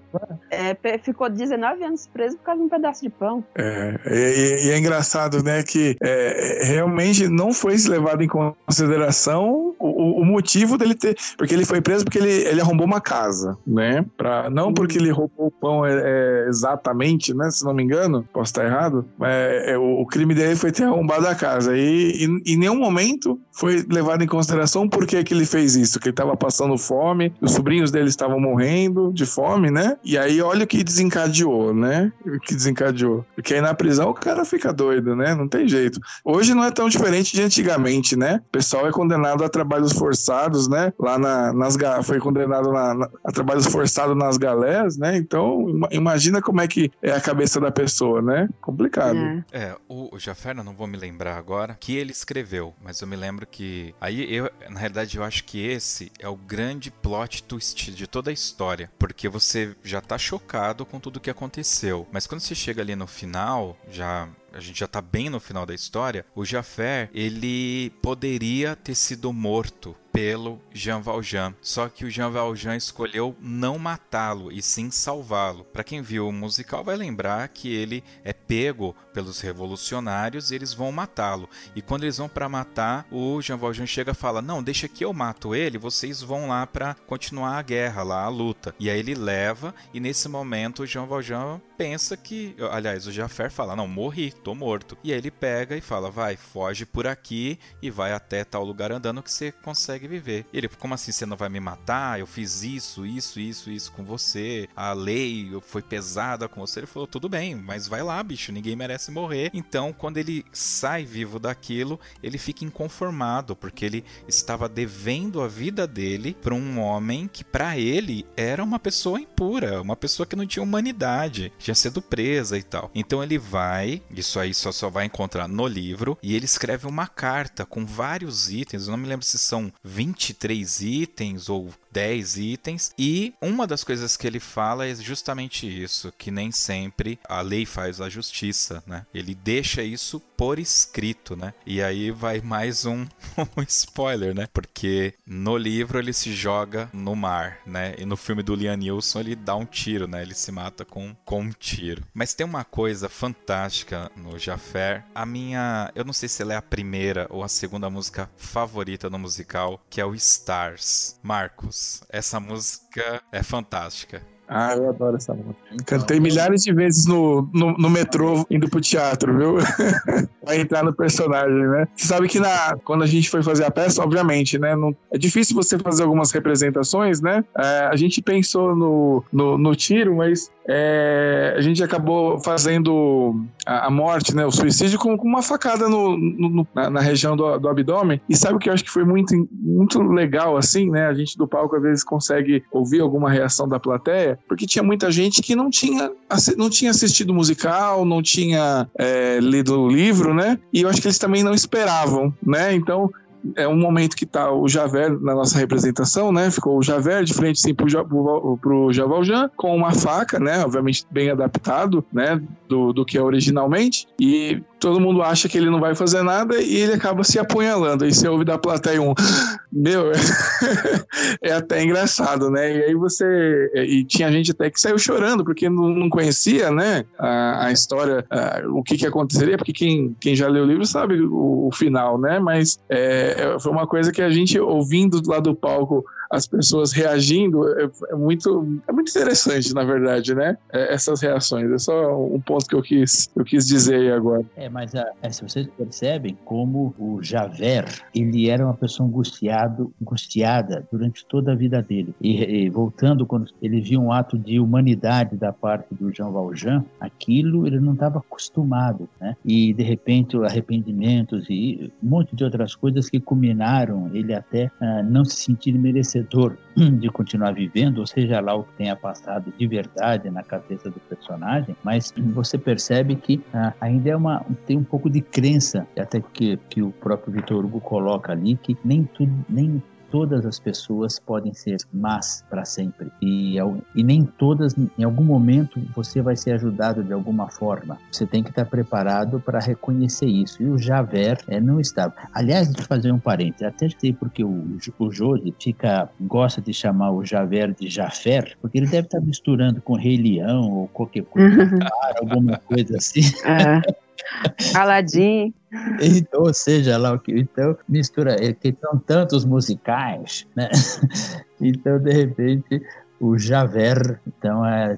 É, pe- ficou 19 anos preso por causa de um pedaço de pão. É, e, e é engraçado, né, que é, realmente não foi levado em consideração o, o- motivo dele ter. Porque ele foi preso porque ele, ele arrombou uma casa, né? Pra, não porque ele roubou o pão é, é, exatamente, né? Se não me engano, posso estar errado. É, é, o, o crime dele foi ter arrombado a casa. E, e em nenhum momento foi levado em consideração por que, que ele fez isso. Que ele estava passando fome, os sobrinhos dele estavam morrendo de fome, né? E aí olha o que desencadeou, né? O que desencadeou. Porque aí na prisão o cara fica doido, né? Não tem jeito. Hoje não é tão diferente de antigamente, né? O pessoal é condenado a trabalhos forçados, né? Lá na, nas foi condenado na- na- a trabalhos forçados nas galés, né? Então ima- imagina como é que é a cabeça da pessoa, né? Complicado. É. É, o, eu não vou me lembrar agora que ele escreveu, mas eu me lembro que. Aí eu, na realidade, eu acho que esse é o grande plot twist de toda a história. Porque você já tá chocado com tudo que aconteceu. Mas quando você chega ali no final, já. A gente já tá bem no final da história. O Jaffer, ele poderia ter sido morto pelo Jean Valjean. Só que o Jean Valjean escolheu não matá-lo e sim salvá-lo. Para quem viu o musical vai lembrar que ele é pego pelos revolucionários e eles vão matá-lo. E quando eles vão para matar, o Jean Valjean chega e fala: "Não, deixa que eu mato ele, vocês vão lá para continuar a guerra lá, a luta". E aí ele leva e nesse momento o Jean Valjean pensa que, aliás, o Jafar fala: "Não, morri, tô morto". E aí ele pega e fala: "Vai, foge por aqui e vai até tal lugar andando que você consegue viver". E ele: "Como assim você não vai me matar? Eu fiz isso, isso, isso, isso com você. A lei foi pesada com você". Ele falou: "Tudo bem, mas vai lá, bicho, ninguém merece morrer". Então, quando ele sai vivo daquilo, ele fica inconformado porque ele estava devendo a vida dele para um homem que para ele era uma pessoa impura, uma pessoa que não tinha humanidade, tinha sido presa e tal. Então ele vai, isso aí só só vai encontrar no livro, e ele escreve uma carta com vários itens, eu não me lembro se são 23 itens ou 10 itens, e uma das coisas que ele fala é justamente isso, que nem sempre a lei faz a justiça, né? Ele deixa isso por escrito, né? E aí vai mais um, um spoiler, né? Porque no livro ele se joga no mar, né? E no filme do Liam Neeson ele dá um tiro, né? Ele se mata com, com um tiro. Mas tem uma coisa fantástica no Jafar. A minha, eu não sei se ela é a primeira ou a segunda música favorita no musical, que é o Stars. Marcos, essa música é fantástica. Ah, eu adoro essa música. Cantei milhares de vezes no, no, no metrô indo pro teatro, viu? pra entrar no personagem, né? Você sabe que na, quando a gente foi fazer a peça, obviamente, né? Não, é difícil você fazer algumas representações, né? É, a gente pensou no, no, no tiro, mas é, a gente acabou fazendo a, a, morte, né? O suicídio com, com uma facada no, no na, na, região do, do, abdômen. E sabe o que eu acho que foi muito, muito legal, assim, né? A gente do palco às vezes consegue ouvir alguma reação da plateia porque tinha muita gente que não tinha, não tinha assistido musical, não tinha é, lido o livro, né? E eu acho que eles também não esperavam, né? Então, é um momento que tá o Javert na nossa representação, né? Ficou o Javert de frente sim pro, pro, pro Javaljean, com uma faca, né? Obviamente bem adaptado, né? Do, do que é originalmente. E todo mundo acha que ele não vai fazer nada e ele acaba se apunhalando. Aí você ouve da plateia um. Meu, é até engraçado, né? E aí você. E tinha gente até que saiu chorando, porque não, conhecia, né? A, a história, a, o que, que aconteceria, porque quem, quem já leu o livro sabe o, o final, né? Mas é, foi uma coisa que a gente, ouvindo lá do palco as pessoas reagindo é, é, muito é muito interessante na verdade né? É, essas reações. É só um ponto que eu quis eu quis dizer agora. É mas a, é, se vocês percebem como o Javert ele era uma pessoa angustiado angustiada durante toda a vida dele. E, e voltando quando ele viu um ato de humanidade da parte do Jean Valjean aquilo ele não estava acostumado né? E de repente arrependimentos e um monte de outras coisas que culminaram ele até uh, não se sentir merecedor merecedor de continuar vivendo, ou seja lá o que tenha passado de verdade na cabeça do personagem, mas você percebe que ah, ainda é uma, tem um pouco de crença, até que, que o próprio Vitor Hugo coloca ali, que nem tudo, nem todas as pessoas podem ser más para sempre. E, e nem todas em algum momento você vai ser ajudado de alguma forma. Você tem que estar preparado para reconhecer isso. E o Javert é, não estava aliás de fazer um parênteses. Até sei porque o, o fica gosta de chamar o Javert de Jaffer porque ele deve estar misturando com Rei Leão ou qualquer coisa alguma coisa assim. É. Aladim. Então, ou seja, lá o que então mistura, é que são tantos musicais, né? Então, de repente, o Javert, então é,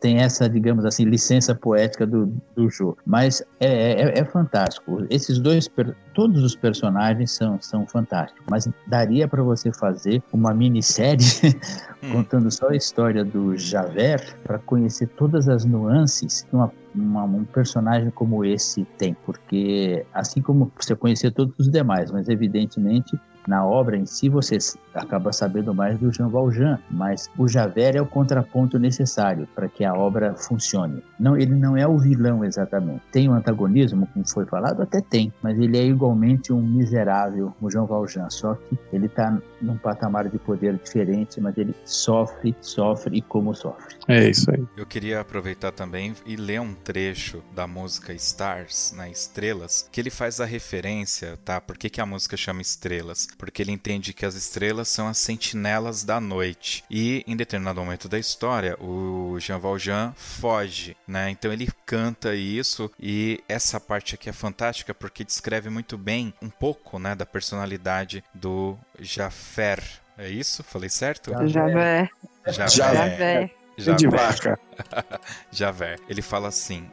tem essa, digamos assim, licença poética do, do Jô. Mas é, é, é, fantástico. Esses dois, todos os personagens são, são fantásticos. Mas daria para você fazer uma minissérie hum. contando só a história do Javert para conhecer todas as nuances que uma uma, um personagem como esse tem, porque assim como você conhecer todos os demais, mas evidentemente na obra em si você acaba sabendo mais do Jean Valjean, mas o Javert é o contraponto necessário para que a obra funcione. Não, ele não é o vilão exatamente. Tem um antagonismo, como foi falado, até tem, mas ele é igualmente um miserável, o Jean Valjean, só que ele está num patamar de poder diferente, mas ele sofre, sofre e como sofre. É isso aí. Eu queria aproveitar também e ler um trecho da música Stars, na né, Estrelas, que ele faz a referência, tá? Por que, que a música chama Estrelas? Porque ele entende que as estrelas são as sentinelas da noite. E em determinado momento da história, o Jean Valjean foge, né? Então ele canta isso e essa parte aqui é fantástica porque descreve muito bem um pouco, né, da personalidade do Jaffer. É isso? Falei certo? Javé. Javé. Javé. Javé. de vaca. Javé. Ele fala assim: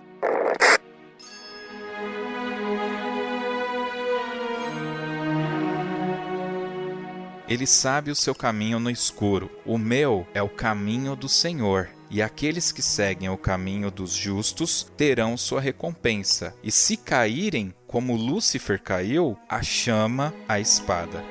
Ele sabe o seu caminho no escuro. O meu é o caminho do Senhor. E aqueles que seguem o caminho dos justos terão sua recompensa. E se caírem, como Lúcifer caiu, a chama a espada.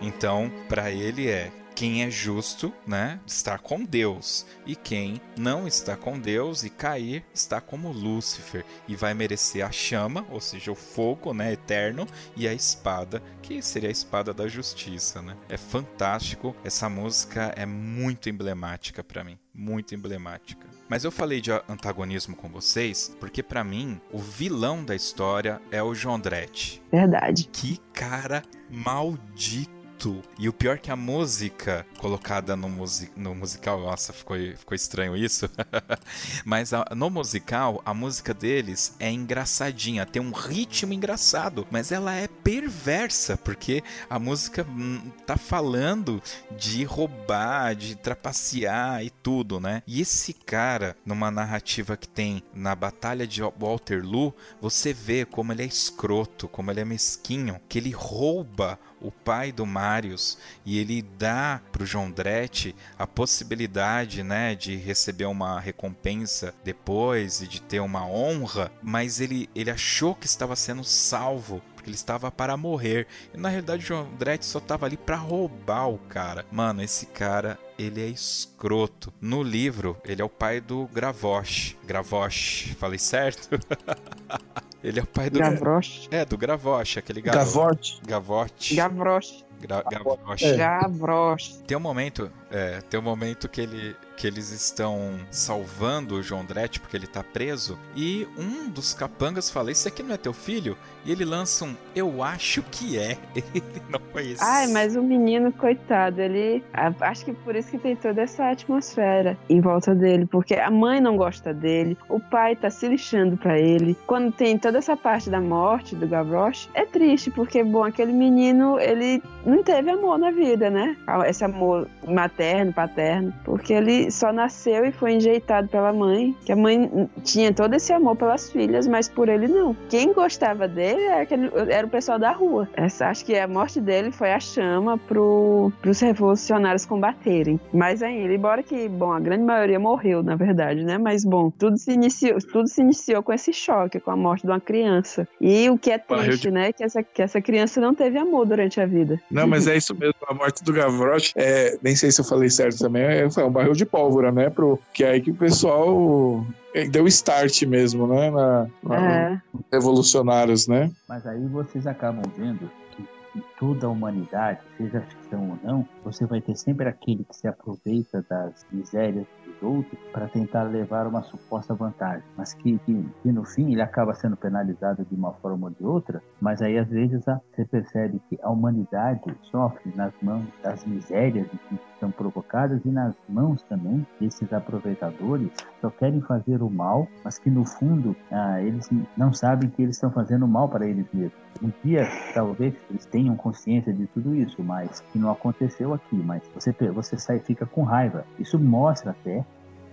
Então, para ele é quem é justo, né, está com Deus, e quem não está com Deus e cair está como Lúcifer e vai merecer a chama, ou seja, o fogo, né, eterno, e a espada, que seria a espada da justiça, né? É fantástico, essa música é muito emblemática para mim, muito emblemática. Mas eu falei de antagonismo com vocês porque para mim o vilão da história é o Jondrette. Verdade. Que cara maldito. E o pior é que a música colocada no, no musical, nossa, ficou, ficou estranho isso. Mas a, no musical, a música deles é engraçadinha, tem um ritmo engraçado, mas ela é perversa, porque a música hum, tá falando de roubar, de trapacear e tudo, né? E esse cara, numa narrativa que tem na Batalha de Waterloo, você vê como ele é escroto, como ele é mesquinho, que ele rouba o pai do Marius e ele dá para o Jondrette a possibilidade, né, de receber uma recompensa depois e de ter uma honra, mas ele, ele achou que estava sendo salvo porque ele estava para morrer. E na realidade o Jondrette só estava ali para roubar o cara. Mano, esse cara, ele é escroto. No livro, ele é o pai do Gravoche. Gravoche, falei certo? ele é o pai do Gavroche. É, do Gravoche, aquele garoto. Gavote. Gavote. Gavroche. Gra Gavroche. É. Gavroche. Tem um momento, é, tem um momento que ele que eles estão salvando o João Drete porque ele tá preso e um dos capangas fala: "Esse aqui não é teu filho?" E ele lança um: "Eu acho que é". Ele não conhece. Ai, mas o menino, coitado, ele. Acho que por isso que tem toda essa atmosfera em volta dele. Porque a mãe não gosta dele, o pai tá se lixando pra ele. Quando tem toda essa parte da morte do Gavroche, é triste, porque, bom, aquele menino, ele não teve amor na vida, né? Esse amor materno, paterno. Porque ele só nasceu e foi enjeitado pela mãe. Que a mãe tinha todo esse amor pelas filhas, mas por ele não. Quem gostava dele era, aquele, era o pessoal da rua. Essa, acho que a morte dele foi a chama pro, pros revolucionários combaterem. Mas ainda, embora que, bom, a grande maioria morreu, na verdade, né? Mas, bom, tudo se iniciou, tudo se iniciou com esse choque, com a morte de uma criança. E o que é triste, né? Que essa, que essa criança não teve amor durante a vida. Não, mas é isso mesmo. A morte do Gavroche, é, nem sei se eu falei certo também, é, foi um barril de pólvora, né? Pro, que é aí que o pessoal é, deu start mesmo, né? Na, na- É. Revolucionários, né? Mas aí vocês acabam vendo que em toda a humanidade, seja ficção ou não, você vai ter sempre aquele que se aproveita das misérias dos outros para tentar levar uma suposta vantagem, mas que, que, que no fim ele acaba sendo penalizado de uma forma ou de outra, mas aí às vezes você percebe que a humanidade sofre nas mãos das misérias que são provocadas e nas mãos também desses aproveitadores que só querem fazer o mal, mas que no fundo ah, eles não sabem que eles estão fazendo mal para eles mesmos. Um dia, talvez, eles tenham consciência de tudo isso, mas que não aconteceu aqui. Mas você, você sai, fica com raiva. Isso mostra até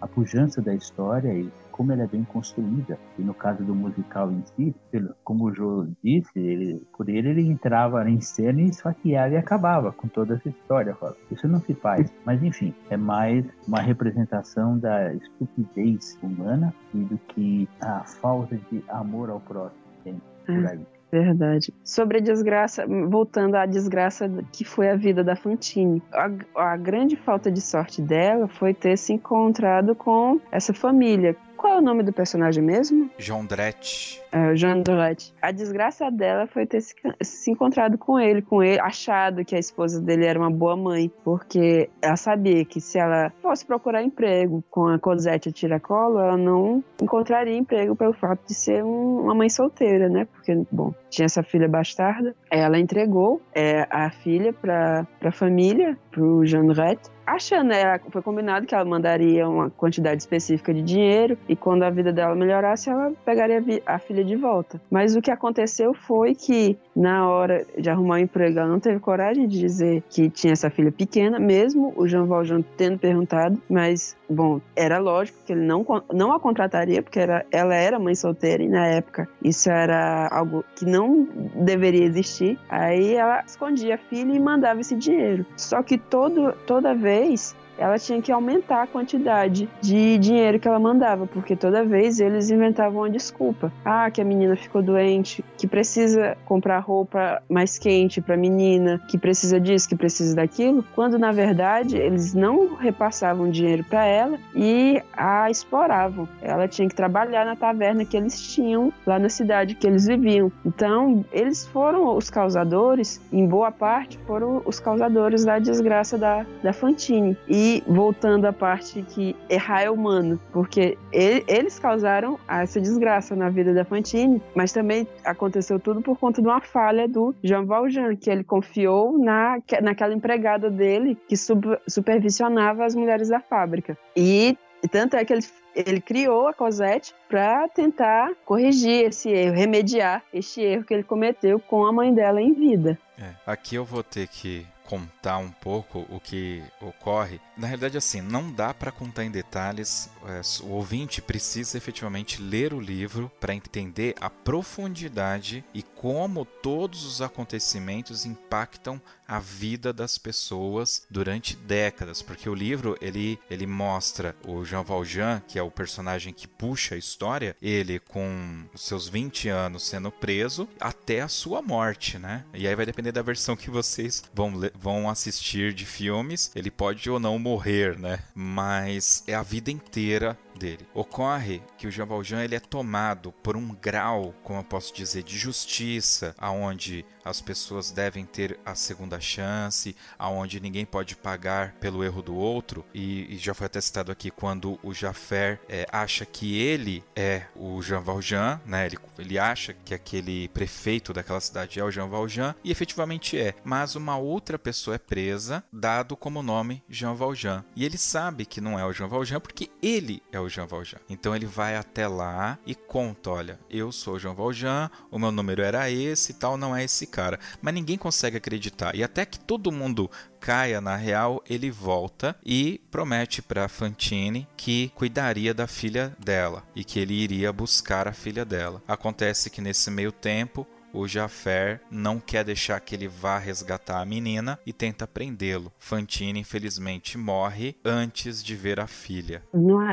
a pujança da história e como ela é bem construída. E no caso do musical em si, pelo- como o Jô disse, ele, por ele ele entrava em cena e esfaqueava e acabava com toda essa história. fala. Isso não se faz. Mas enfim, é mais uma representação da estupidez humana e do que a falta de amor ao próximo. Tem por aí. Verdade. Sobre a desgraça, voltando à desgraça que foi a vida da Fantine. A, a grande falta de sorte dela foi ter se encontrado com essa família, qual é o nome do personagem mesmo? Jondrette. É, o Jean Dorette. A desgraça dela foi ter se, se encontrado com ele, com ele, achado que a esposa dele era uma boa mãe, porque ela sabia que se ela fosse procurar emprego com a Cosette tiracolo, ela não encontraria emprego pelo fato de ser um- uma mãe solteira, né? Porque, bom, tinha essa filha bastarda. Ela entregou é, a filha para a família, pro Jean Dorette, achando, né, foi combinado que ela mandaria uma quantidade específica de dinheiro e quando a vida dela melhorasse, ela pegaria a filha de volta. Mas o que aconteceu foi que na hora de arrumar um emprego, ela não teve coragem de dizer que tinha essa filha pequena, mesmo o Jean Valjean tendo perguntado, mas bom, era lógico que ele não, não a contrataria, porque era, ela era mãe solteira e na época isso era algo que não deveria existir. Aí ela escondia a filha e mandava esse dinheiro. Só que todo, toda vez vez ela tinha que aumentar a quantidade de dinheiro que ela mandava, porque toda vez eles inventavam uma desculpa. Ah, que a menina ficou doente, que precisa comprar roupa mais quente para a menina, que precisa disso, que precisa daquilo, quando na verdade eles não repassavam dinheiro para ela e a exploravam. Ela tinha que trabalhar na taverna que eles tinham lá na cidade que eles viviam. Então, eles foram os causadores, em boa parte, foram os causadores da desgraça da, da Fantine. E voltando à parte que errar é humano, porque ele- eles causaram essa desgraça na vida da Fantine, mas também aconteceu tudo por conta de uma falha do Jean Valjean, que ele confiou na, naquela empregada dele que sub- supervisionava as mulheres da fábrica. E tanto é que ele, ele criou a Cosette para tentar corrigir esse erro, remediar este erro que ele cometeu com a mãe dela em vida. É, aqui eu vou ter que contar um pouco o que ocorre. Na realidade, assim, não dá para contar em detalhes. é, o ouvinte precisa efetivamente ler o livro para entender a profundidade e como todos os acontecimentos impactam a vida das pessoas durante décadas, porque o livro ele, ele mostra o Jean Valjean, que é o personagem que puxa a história, ele com seus 20 anos sendo preso até a sua morte, né? E aí vai depender da versão que vocês vão, vão assistir de filmes, ele pode ou não morrer, né? Mas é a vida inteira dele. Ocorre que o Jean Valjean ele é tomado por um grau, como eu posso dizer, de justiça, aonde as pessoas devem ter a segunda chance, aonde ninguém pode pagar pelo erro do outro. E, e já foi até citado aqui quando o Jaffer é, acha que ele é o Jean Valjean, né? Ele, ele acha que aquele prefeito daquela cidade é o Jean Valjean e efetivamente é. Mas uma outra pessoa é presa, dado como nome Jean Valjean. E ele sabe que não é o Jean Valjean porque ele é o Jean Valjean. Então ele vai até lá e conta: olha, eu sou Jean Valjean, o meu número era esse e tal, não é esse cara. Mas ninguém consegue acreditar. E até que todo mundo caia na real, ele volta e promete para Fantine que cuidaria da filha dela e que ele iria buscar a filha dela. Acontece que nesse meio tempo o Jaffer não quer deixar que ele vá resgatar a menina e tenta prendê-lo. Fantine, infelizmente, morre antes de ver a filha.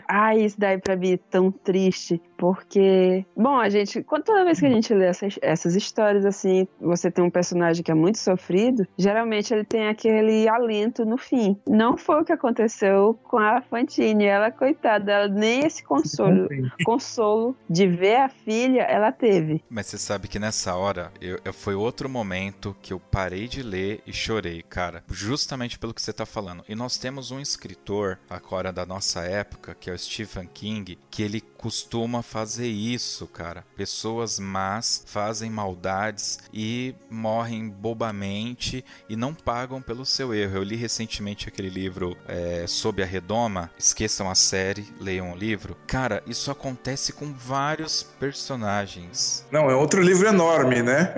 Ai, isso daí pra mim é tão triste, porque, bom, a gente, quando toda vez que a gente lê essas, essas histórias assim, você tem um personagem que é muito sofrido, geralmente ele tem aquele alento no fim. Não foi o que aconteceu com a Fantine, ela, coitada, ela nem esse consolo, consolo de ver a filha, ela teve. Mas você sabe que nessa hora eu, eu- foi outro momento que eu parei de ler e chorei, cara. Justamente pelo que você tá falando. E nós temos um escritor agora da nossa época, que é o Stephen King, que ele costuma fazer isso, cara. Pessoas más fazem maldades e morrem bobamente e não pagam pelo seu erro. Eu li recentemente aquele livro é, Sob a Redoma. Esqueçam a série, leiam o livro. Cara, isso acontece com vários personagens. Não, é outro livro enorme, né?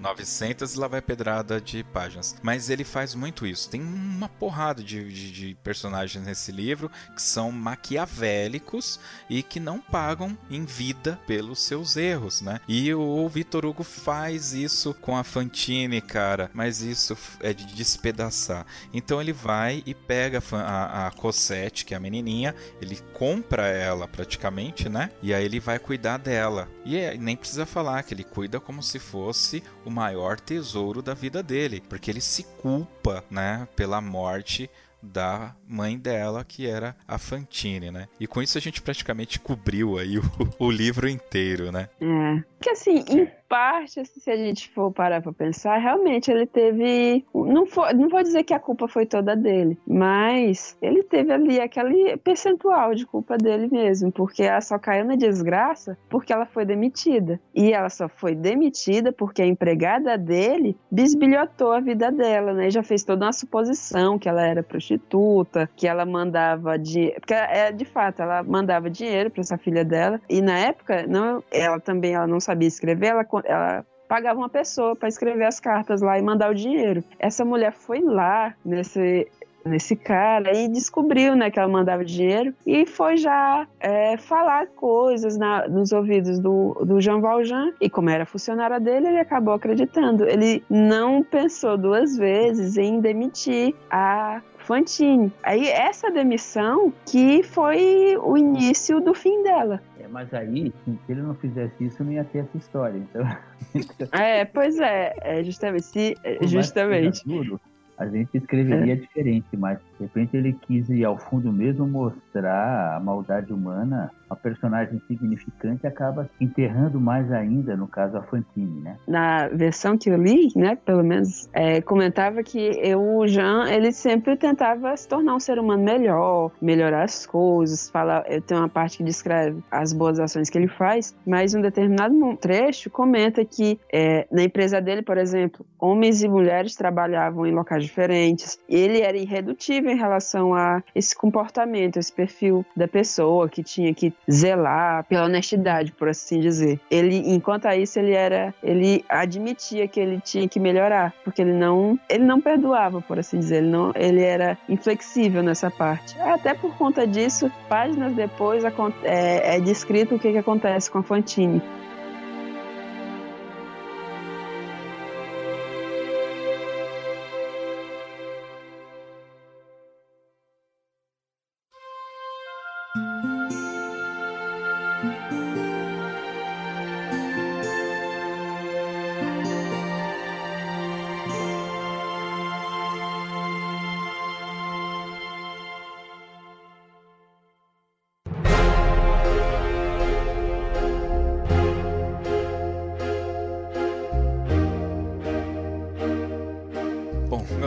900 e lá vai pedrada de páginas. Mas ele faz muito isso. Tem uma porrada de, de- de personagens nesse livro que são maquiavélicos e que não pagam em vida pelos seus erros, né? E o Vitor Hugo faz isso com a Fantine, cara. Mas isso é de despedaçar. Então ele vai e pega a, a Cosette, que é a menininha, ele compra ela praticamente, né? E aí ele vai cuidar dela. E é- nem precisa falar que ele cuida como se fosse o maior tesouro da vida dele, porque ele se culpa, né, pela morte da mãe dela, que era a Fantine, né? E com isso a gente praticamente cobriu aí o, o livro inteiro, né? É. Que assim, em parte, assim, se a gente for parar pra pensar, realmente ele teve. Não, foi, não vou dizer que a culpa foi toda dele, mas ele teve ali aquele percentual de culpa dele mesmo, porque ela só caiu na desgraça porque ela foi demitida. E ela só foi demitida porque a empregada dele bisbilhotou a vida dela, né? Já fez toda uma suposição que ela era prostituta, que ela mandava de. Porque é, de fato, ela mandava dinheiro para essa filha dela. E na época, não, ela também ela não sabia escrever, ela, ela pagava uma pessoa para escrever as cartas lá e mandar o dinheiro. Essa mulher foi lá nesse nesse cara e descobriu né, que ela mandava dinheiro e foi já é, falar coisas na, nos ouvidos do, do Jean Valjean e como era funcionária dele, ele acabou acreditando. Ele não pensou duas vezes em demitir a Fantine. Aí essa demissão que foi o início do fim dela. É, mas aí, se ele não fizesse isso, não ia ter essa história. Então, É, pois é, é justamente, se, que justamente. duro, a gente escreveria diferente, mas de repente ele quis ir ao fundo mesmo mostrar a maldade humana. A personagem insignificante acaba enterrando mais ainda, no caso, a Fantine, né? na versão que eu li, né, pelo menos, é, comentava que eu, o Jean, ele sempre tentava se tornar um ser humano melhor, melhorar as coisas, fala, eu tenho uma parte que descreve as boas ações que ele faz, mas um determinado trecho comenta que é, na empresa dele, por exemplo, homens e mulheres trabalhavam em locais diferentes, ele era irredutível em relação a esse comportamento, esse perfil da pessoa que tinha que zelar pela honestidade, por assim dizer. Ele, enquanto isso, ele era, ele admitia que ele tinha que melhorar, porque ele não, ele não perdoava, por assim dizer, ele não, ele era inflexível nessa parte. Até por conta disso, páginas depois é, é descrito o que, que acontece com a Fantine.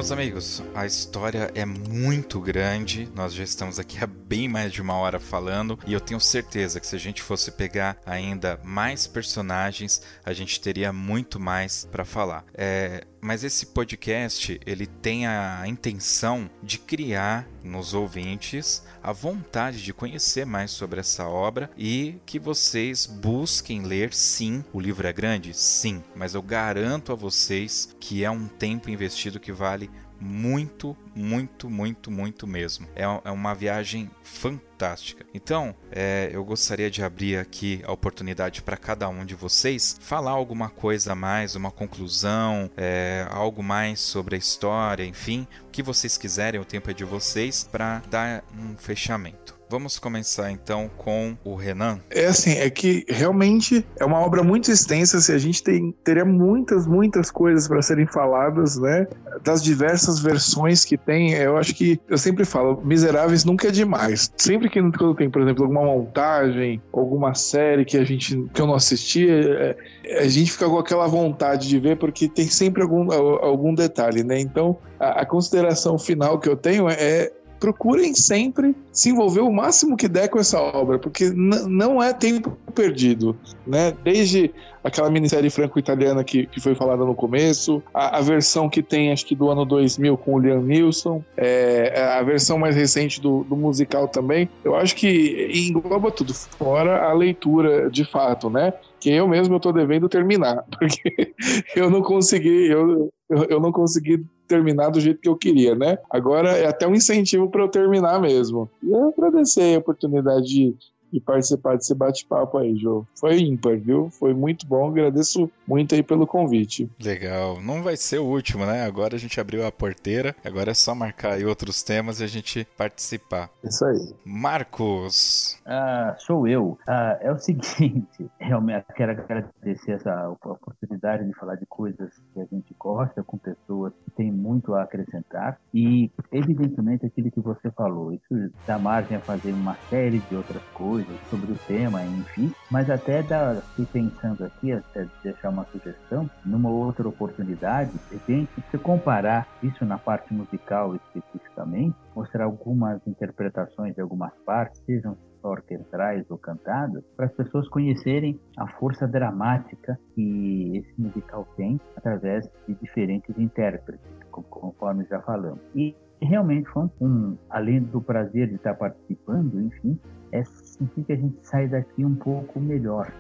Meus amigos, a história é muito grande. Nós já estamos aqui há bem mais de uma hora falando e eu tenho certeza que se a gente fosse pegar ainda mais personagens, a gente teria muito mais para falar. É, mas esse podcast ele tem a intenção de criar nos ouvintes a vontade de conhecer mais sobre essa obra e que vocês busquem ler sim. O livro é grande? Sim, mas eu garanto a vocês que é um tempo investido que vale muito, muito, muito, muito mesmo. É, é uma viagem fantástica. Então, é, eu gostaria de abrir aqui a oportunidade para cada um de vocês falar alguma coisa a mais, uma conclusão, é, algo mais sobre a história, enfim, o que vocês quiserem, o tempo é de vocês para dar um fechamento. Vamos começar então com o Renan. É assim, é que realmente é uma obra muito extensa, assim, a gente tem, teria muitas, muitas coisas para serem faladas, né? Das diversas versões que tem, eu acho que, eu sempre falo, Miseráveis nunca é demais. Sempre que quando tem, por exemplo, alguma montagem, alguma série que a gente, que eu não assisti, é, a gente fica com aquela vontade de ver, porque tem sempre algum, algum detalhe, né? Então, a, a consideração final que eu tenho é procurem sempre se envolver o máximo que der com essa obra, porque não é tempo perdido, né? Desde aquela minissérie franco-italiana que, que foi falada no começo, a, a versão que tem, acho que do ano 2000 com o Liam Neeson, é, a versão mais recente do, do musical também, eu acho que engloba tudo, fora a leitura de fato, né? Que eu mesmo tô devendo terminar, porque eu não consegui, eu, eu não consegui terminar do jeito que eu queria, né? Agora é até um incentivo para eu terminar mesmo. E eu agradecer a oportunidade de, e participar desse bate-papo aí, Jô. Foi ímpar, viu? Foi muito bom. Agradeço muito aí pelo convite. Legal. Não vai ser o último, né? Agora a gente abriu a porteira. Agora é só marcar aí outros temas e a gente participar. Isso aí. Marcos. Ah, sou eu. Ah, é o seguinte, realmente quero agradecer essa oportunidade de falar de coisas que a gente gosta com pessoas que têm muito a acrescentar e evidentemente aquilo que você falou, isso dá margem a fazer uma série de outras coisas sobre o tema, enfim, mas até dá, fui pensando aqui, até deixar uma sugestão, numa outra oportunidade, de repente, se comparar isso na parte musical especificamente, mostrar algumas interpretações de algumas partes, sejam orquestrais ou cantadas, para as pessoas conhecerem a força dramática que esse musical tem através de diferentes intérpretes, co- conforme já falamos. E realmente foi um, além do prazer de estar participando, enfim, é sentir que a gente sai daqui um pouco melhor,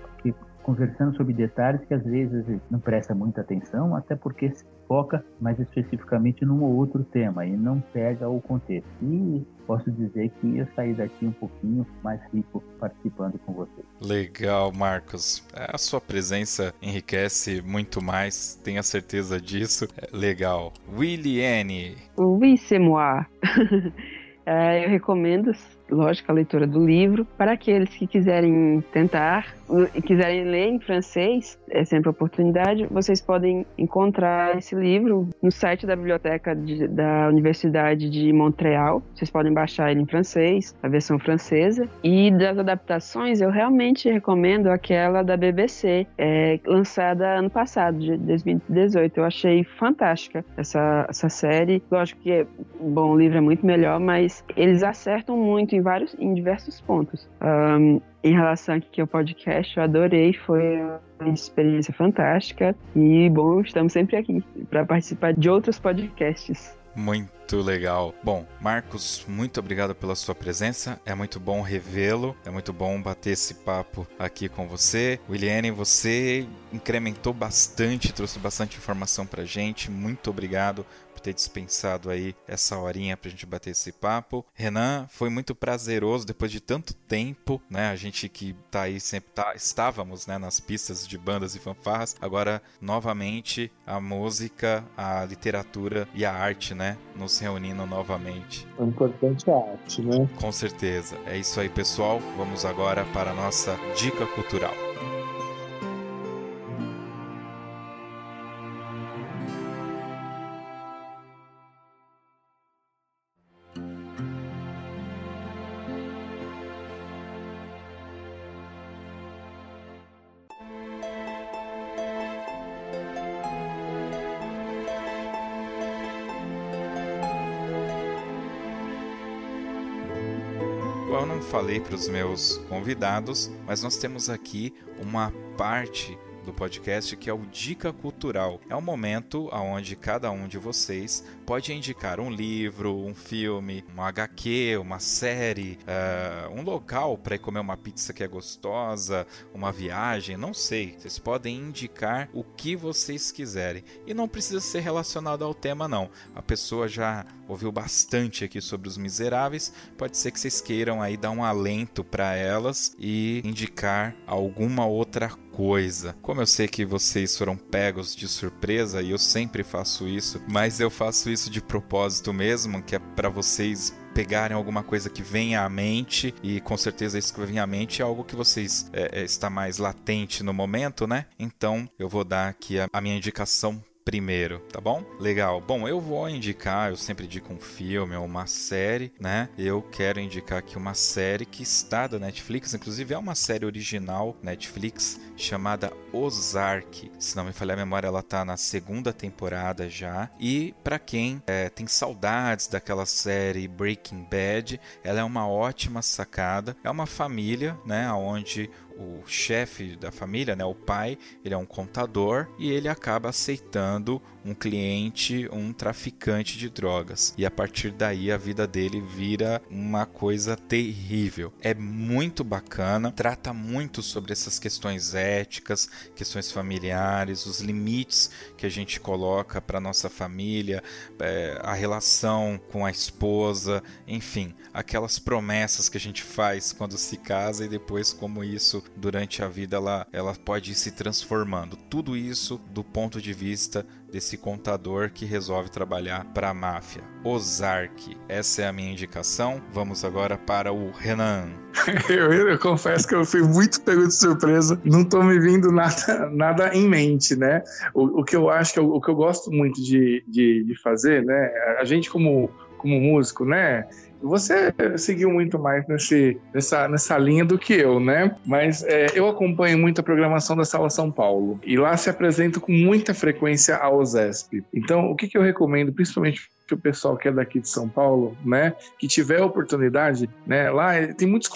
conversando sobre detalhes que às vezes não presta muita atenção, até porque se foca mais especificamente num ou outro tema e não pega o contexto. E posso dizer que eu saí daqui um pouquinho mais rico participando com vocês. Legal, Marcos. A sua presença enriquece muito mais, tenha certeza disso. É Legal. Williane. Oui, c'est moi. É, eu recomendo, lógico, a leitura do livro. Para aqueles que quiserem tentar e quiserem ler em francês, é sempre oportunidade. Vocês podem encontrar esse livro no site da biblioteca de- da Universidade de Montreal. Vocês podem baixar ele em francês, a versão francesa. E das adaptações, eu realmente recomendo aquela da BBC, é, lançada ano passado, de 2018. Eu achei fantástica essa, essa série. Lógico que, é- bom, o livro é muito melhor, mas eles acertam muito em vários, em diversos pontos. Ahn, em relação aqui ao podcast, eu adorei, foi uma experiência fantástica e bom, estamos sempre aqui para participar de outros podcasts. Muito legal. Bom, Marcos, muito obrigado pela sua presença. É muito bom revê-lo. É muito bom bater esse papo aqui com você. Williane, você incrementou bastante, trouxe bastante informação pra gente. Muito obrigado ter dispensado aí essa horinha pra gente bater esse papo. Renan, foi muito prazeroso depois de tanto tempo, né? A gente que tá aí sempre tá, estávamos, né, nas pistas de bandas e fanfarras. Agora, novamente, a música, a literatura e a arte, né, nos reunindo novamente. O importante é a arte, né? Com certeza. É isso aí, pessoal. Vamos agora para a nossa dica cultural. Eu não falei para os meus convidados, mas nós temos aqui uma parte do podcast que é o Dica Cultural. É um momento onde cada um de vocês pode indicar um livro, um filme, um HQ, uma série, eh, um local para comer uma pizza que é gostosa, uma viagem, não sei. Vocês podem indicar o que vocês quiserem. E não precisa ser relacionado ao tema, não. A pessoa já ouviu bastante aqui sobre os miseráveis. Pode ser que vocês queiram aí dar um alento para elas e indicar alguma outra coisa. Como eu sei que vocês foram pegos de surpresa e eu sempre faço isso, mas eu faço isso de propósito mesmo, que é para vocês pegarem alguma coisa que venha à mente e com certeza isso que vem à mente é algo que vocês é, é, está mais latente no momento, né? Então eu vou dar aqui a, a minha indicação primeiro, tá bom? Legal. Bom, eu vou indicar, eu sempre indico um filme ou uma série, né? Eu quero indicar aqui uma série que está da Netflix, inclusive é uma série original Netflix chamada Ozark. Se não me falhar a memória, ela tá na segunda temporada já. E para quem é, tem saudades daquela série Breaking Bad, ela é uma ótima sacada. É uma família, né, onde o chefe da família, né, o pai, ele é um contador e ele acaba aceitando um cliente, um traficante de drogas. E a partir daí a vida dele vira uma coisa terrível. É muito bacana, trata muito sobre essas questões éticas, questões familiares, os limites que a gente coloca para nossa família, é, a relação com a esposa, enfim, aquelas promessas que a gente faz quando se casa e depois como isso durante a vida ela, ela pode ir se transformando. Tudo isso do ponto de vista desse contador que resolve trabalhar para a máfia. Ozark, essa é a minha indicação. Vamos agora para o Renan. Eu, eu confesso que eu fui muito pego de surpresa, não tô me vindo nada, nada em mente, né? O, o que eu acho que eu, o que eu gosto muito de, de, de fazer, né? A gente como, como músico, né? Você seguiu muito mais nesse, nessa, nessa linha do que eu, né? Mas é, eu acompanho muito a programação da Sala São Paulo. E lá se apresenta com muita frequência a OSESP. Então, o que, que eu recomendo, principalmente para o pessoal que é daqui de São Paulo, né, que tiver oportunidade, né, lá tem muitos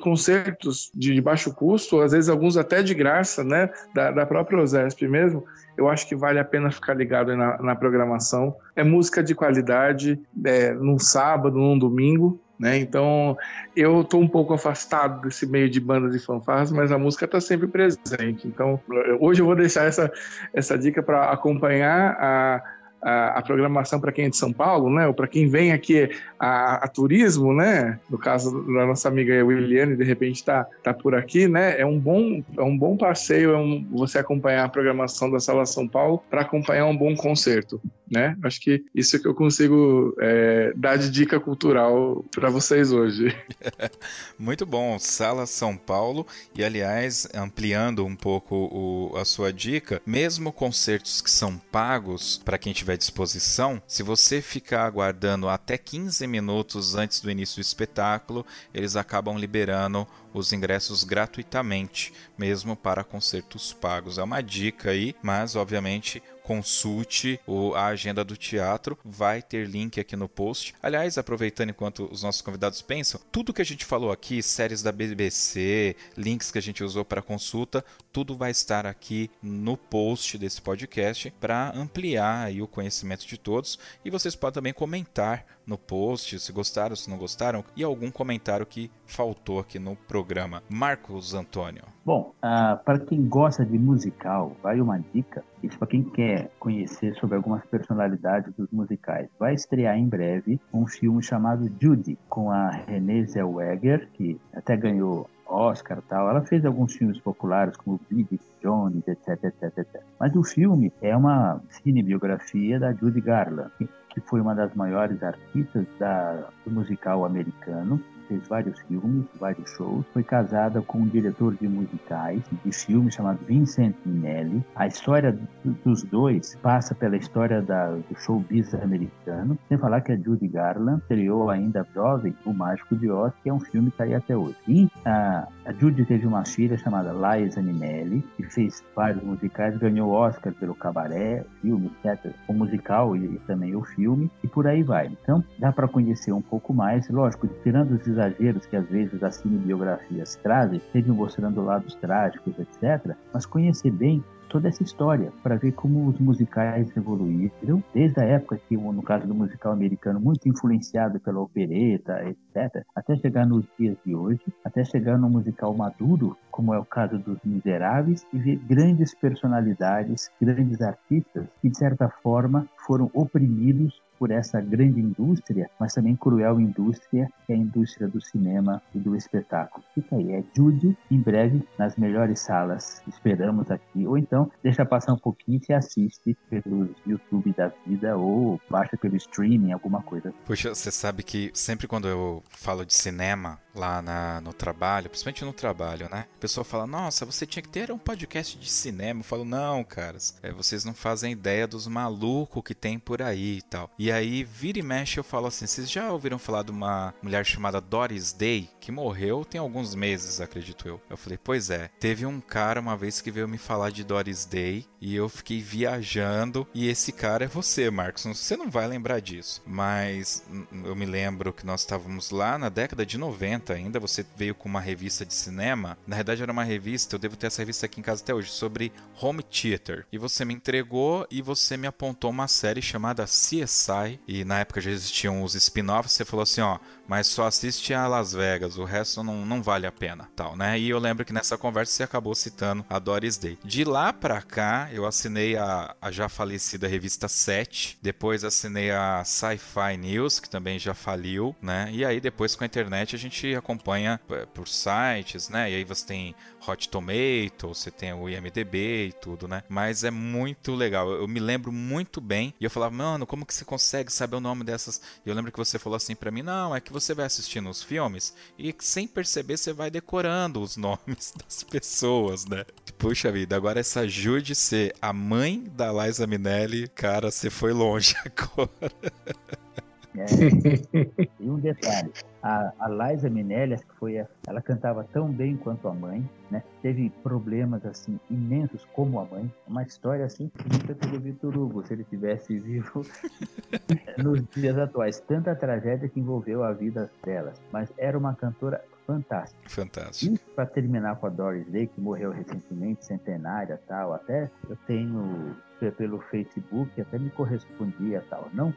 concertos de baixo custo, às vezes alguns até de graça, né, da, da própria OSESP mesmo, eu acho que vale a pena ficar ligado na, na programação. É música de qualidade, é, num sábado, num domingo, né? Então, eu estou um pouco afastado desse meio de bandas e fanfarras, mas a música está sempre presente. Então, hoje eu vou deixar essa, essa dica para acompanhar a a, a programação para quem é de São Paulo, né? Ou para quem vem aqui a, a, turismo, né? No caso da nossa amiga Williane, de repente está tá por aqui, né? É um bom, é um bom passeio, é um, você acompanhar a programação da Sala São Paulo para acompanhar um bom concerto, né? Acho que isso é que eu consigo é, dar de dica cultural para vocês hoje. Muito bom, Sala São Paulo e aliás ampliando um pouco o, a sua dica, mesmo concertos que são pagos para quem tiver tiver disposição, se você ficar aguardando até 15 minutos antes do início do espetáculo, eles acabam liberando os ingressos gratuitamente, mesmo para concertos pagos. É uma dica aí, mas obviamente consulte o, a agenda do teatro, vai ter link aqui no post. Aliás, aproveitando enquanto os nossos convidados pensam, tudo que a gente falou aqui, séries da BBC, links que a gente usou para consulta, tudo vai estar aqui no post desse podcast para ampliar o conhecimento de todos e vocês podem também comentar no post se gostaram, se não gostaram e algum comentário que faltou aqui no programa. Marcos Antônio. Bom, uh, para quem gosta de musical, vai uma dica. Isso para quem quer conhecer sobre algumas personalidades dos musicais. Vai estrear em breve um filme chamado Judy, com a Renée Zellweger, que até ganhou Oscar tal. Ela fez alguns filmes populares como Bridget Jones, etc, etc, etc. Mas o filme é uma cinebiografia da Judy Garland, que foi uma das maiores artistas da, do musical americano fez vários filmes, vários shows. Foi casada com um diretor de musicais, de filmes chamado Vincent Minnelli. A história dos dois passa pela história da, do showbiz americano. Sem falar que a Judy Garland estreou ainda jovem O Mágico de Oz, que é um filme que está aí até hoje. E a, a Judy teve uma filha chamada Liza Minnelli, que fez vários musicais, ganhou Oscar pelo Cabaré, filme, etc. O musical e, e também o filme, e por aí vai. Então, dá para conhecer um pouco mais. Lógico, tirando os exageros que às vezes as cinebiografias trazem, sempre mostrando lados trágicos, etc., mas conhecer bem toda essa história para ver como os musicais evoluíram, desde a época que, no caso do musical americano, muito influenciado pela opereta, etc., até chegar nos dias de hoje, até chegar no musical maduro, como é o caso dos Miseráveis, e ver grandes personalidades, grandes artistas que, de certa forma, foram oprimidos por essa grande indústria, mas também cruel indústria, que é a indústria do cinema e do espetáculo. Fica aí, é Judy, em breve, nas melhores salas. Esperamos aqui. Ou então, deixa passar um pouquinho e assiste pelo YouTube da vida ou baixa pelo streaming, alguma coisa. Puxa, você sabe que sempre quando eu falo de cinema, lá na, no trabalho, principalmente no trabalho, né? A pessoa fala, nossa, você tinha que ter um podcast de cinema. Eu falo, não, caras, é, vocês não fazem ideia dos malucos que tem por aí e tal. E E aí, vira e mexe, eu falo assim: vocês já ouviram falar de uma mulher chamada Doris Day, que morreu tem alguns meses, acredito eu. Eu falei, pois é. Teve um cara uma vez que veio me falar de Doris Day e eu fiquei viajando. E esse cara é você, Marcos. Você não vai lembrar disso. Mas eu me lembro que nós estávamos lá na década de 90 ainda. Você veio com uma revista de cinema. Na verdade, era uma revista, eu devo ter essa revista aqui em casa até hoje, sobre home theater. E você me entregou e você me apontou uma série chamada CSI. E na época já existiam os spin-offs. Você falou assim: ó, mas só assiste a Las Vegas, o resto não, não vale a pena, tal, né? E eu lembro que nessa conversa você acabou citando a Doris Day. De lá pra cá, eu assinei a, a já falecida revista 7, depois assinei a Sci-Fi News, que também já faliu, né? E aí depois com a internet a gente acompanha é, por sites, né? E aí você tem Hot Tomato, você tem o IMDB e tudo, né? Mas é muito legal. Eu me lembro muito bem e eu falava, mano, como que você consegue saber o nome dessas? E eu lembro que você falou assim para mim, não, é que você vai assistindo os filmes e sem perceber você vai decorando os nomes das pessoas, né? Puxa vida, agora essa Jude ser a mãe da Liza Minelli, cara, você foi longe agora. É. E um detalhe, a, a Liza Minelli, que foi a, ela cantava tão bem quanto a mãe, né? Teve problemas assim imensos como a mãe. Uma história assim que nunca teria Vitor Hugo se ele tivesse vivo nos dias atuais. Tanta tragédia que envolveu a vida delas, mas era uma cantora fantástica. Fantástico. E para terminar com a Doris Day, que morreu recentemente, centenária tal, até eu tenho pelo Facebook, até me correspondia tal. Não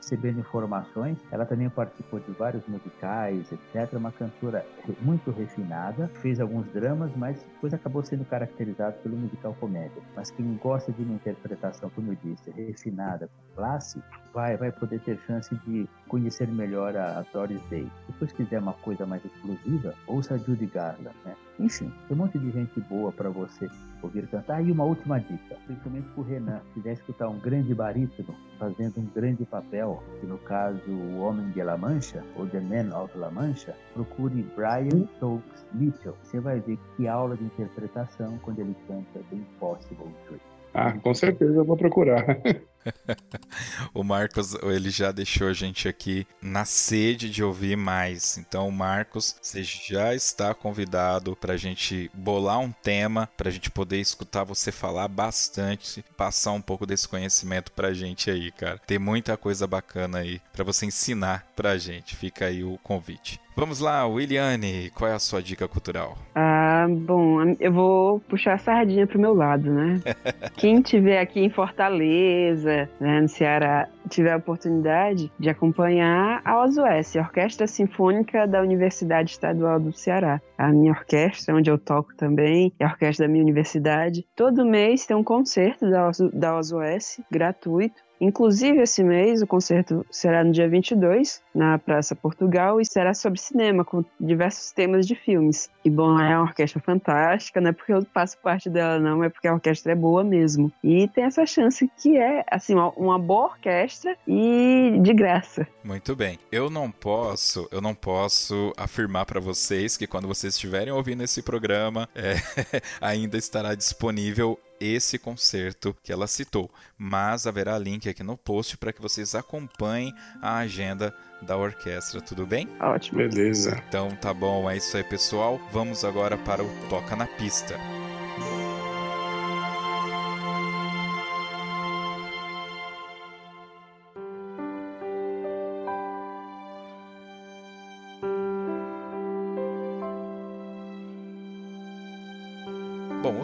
recebendo informações, ela também participou de vários musicais, etc. Uma cantora muito refinada, fez alguns dramas, mas depois acabou sendo caracterizada pelo musical comédia. Mas quem gosta de uma interpretação, como eu disse, refinada, classe, vai, vai poder ter chance de conhecer melhor a, a Doris Day. Depois quiser uma coisa mais exclusiva, ouça a Judy Garland, né? Enfim, tem um monte de gente boa para você ouvir cantar. E uma última dica, principalmente para o Renan, se quiser escutar um grande barítono fazendo um grande papel, que no caso o Homem de La Mancha, ou The Man of La Mancha, procure Brian Stokes Mitchell. Você vai ver que aula de interpretação quando ele canta The Impossible Dream. Ah, com certeza eu vou procurar. o Marcos, ele já deixou a gente aqui na sede de ouvir mais. Então, Marcos, você já está convidado para a gente bolar um tema, para a gente poder escutar você falar bastante, passar um pouco desse conhecimento para a gente aí, cara. Tem muita coisa bacana aí para você ensinar para a gente. Fica aí o convite. Vamos lá, Williane, qual é a sua dica cultural? Ah, bom, eu vou puxar a sardinha pro meu lado, né? Quem tiver aqui em Fortaleza, né, no Ceará, tiver a oportunidade de acompanhar a OSUS, a Orquestra Sinfônica da Universidade Estadual do Ceará. A minha orquestra, onde eu toco também, é a orquestra da minha universidade. Todo mês tem um concerto da, da OSUS, gratuito. Inclusive, esse mês, o concerto será no dia 22, na Praça Portugal, e será sobre cinema, com diversos temas de filmes. E, bom, é uma orquestra fantástica, não é porque eu faço parte dela, não, é porque a orquestra é boa mesmo. E tem essa chance que é, assim, uma boa orquestra e de graça. Muito bem. Eu não posso, eu não posso afirmar para vocês que quando vocês estiverem ouvindo esse programa, é, ainda estará disponível esse concerto que ela citou, mas haverá link aqui no post para que vocês acompanhem a agenda da orquestra, tudo bem? Ótimo. Beleza. Então tá bom, é isso aí, pessoal. Vamos agora para o Toca na Pista.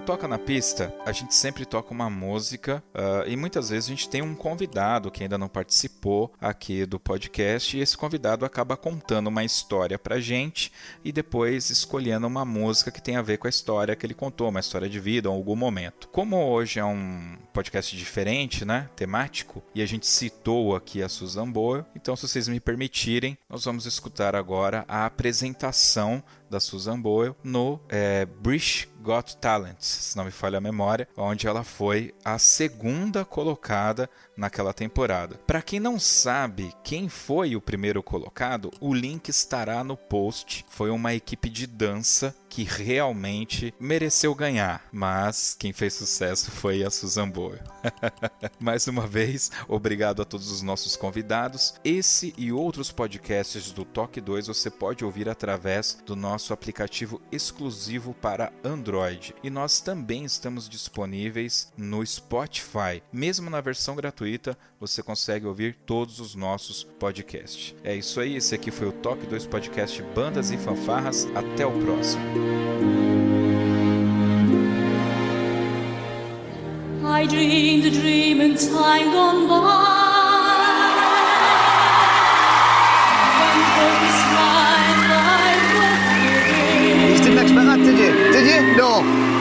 Toca na Pista, a gente sempre toca uma música uh, e muitas vezes a gente tem um convidado que ainda não participou aqui do podcast e esse convidado acaba contando uma história pra gente e depois escolhendo uma música que tem a ver com a história que ele contou, uma história de vida ou algum momento. Como hoje é um podcast diferente, né, temático, e a gente citou aqui a Susan Boyle, então se vocês me permitirem, nós vamos escutar agora a apresentação da Susan Boyle no é, British Got Talent, se não me falha a memória, onde ela foi a segunda colocada naquela temporada. Para quem não sabe quem foi o primeiro colocado, o link estará no post. Foi uma equipe de dança que realmente mereceu ganhar, mas quem fez sucesso foi a Susan Boyle. Mais uma vez, obrigado a todos os nossos convidados. Esse e outros podcasts do Toque 2 você pode ouvir através do nosso aplicativo exclusivo para Android. E nós também estamos disponíveis no Spotify. Mesmo na versão gratuita, você consegue ouvir todos os nossos podcasts. É isso aí, esse aqui foi o Toque 2 Podcast Bandas e Fanfarras. Até o próximo. I dreamed a dream in time gone by. Jste mi expectat tiġi? Tiġi? No.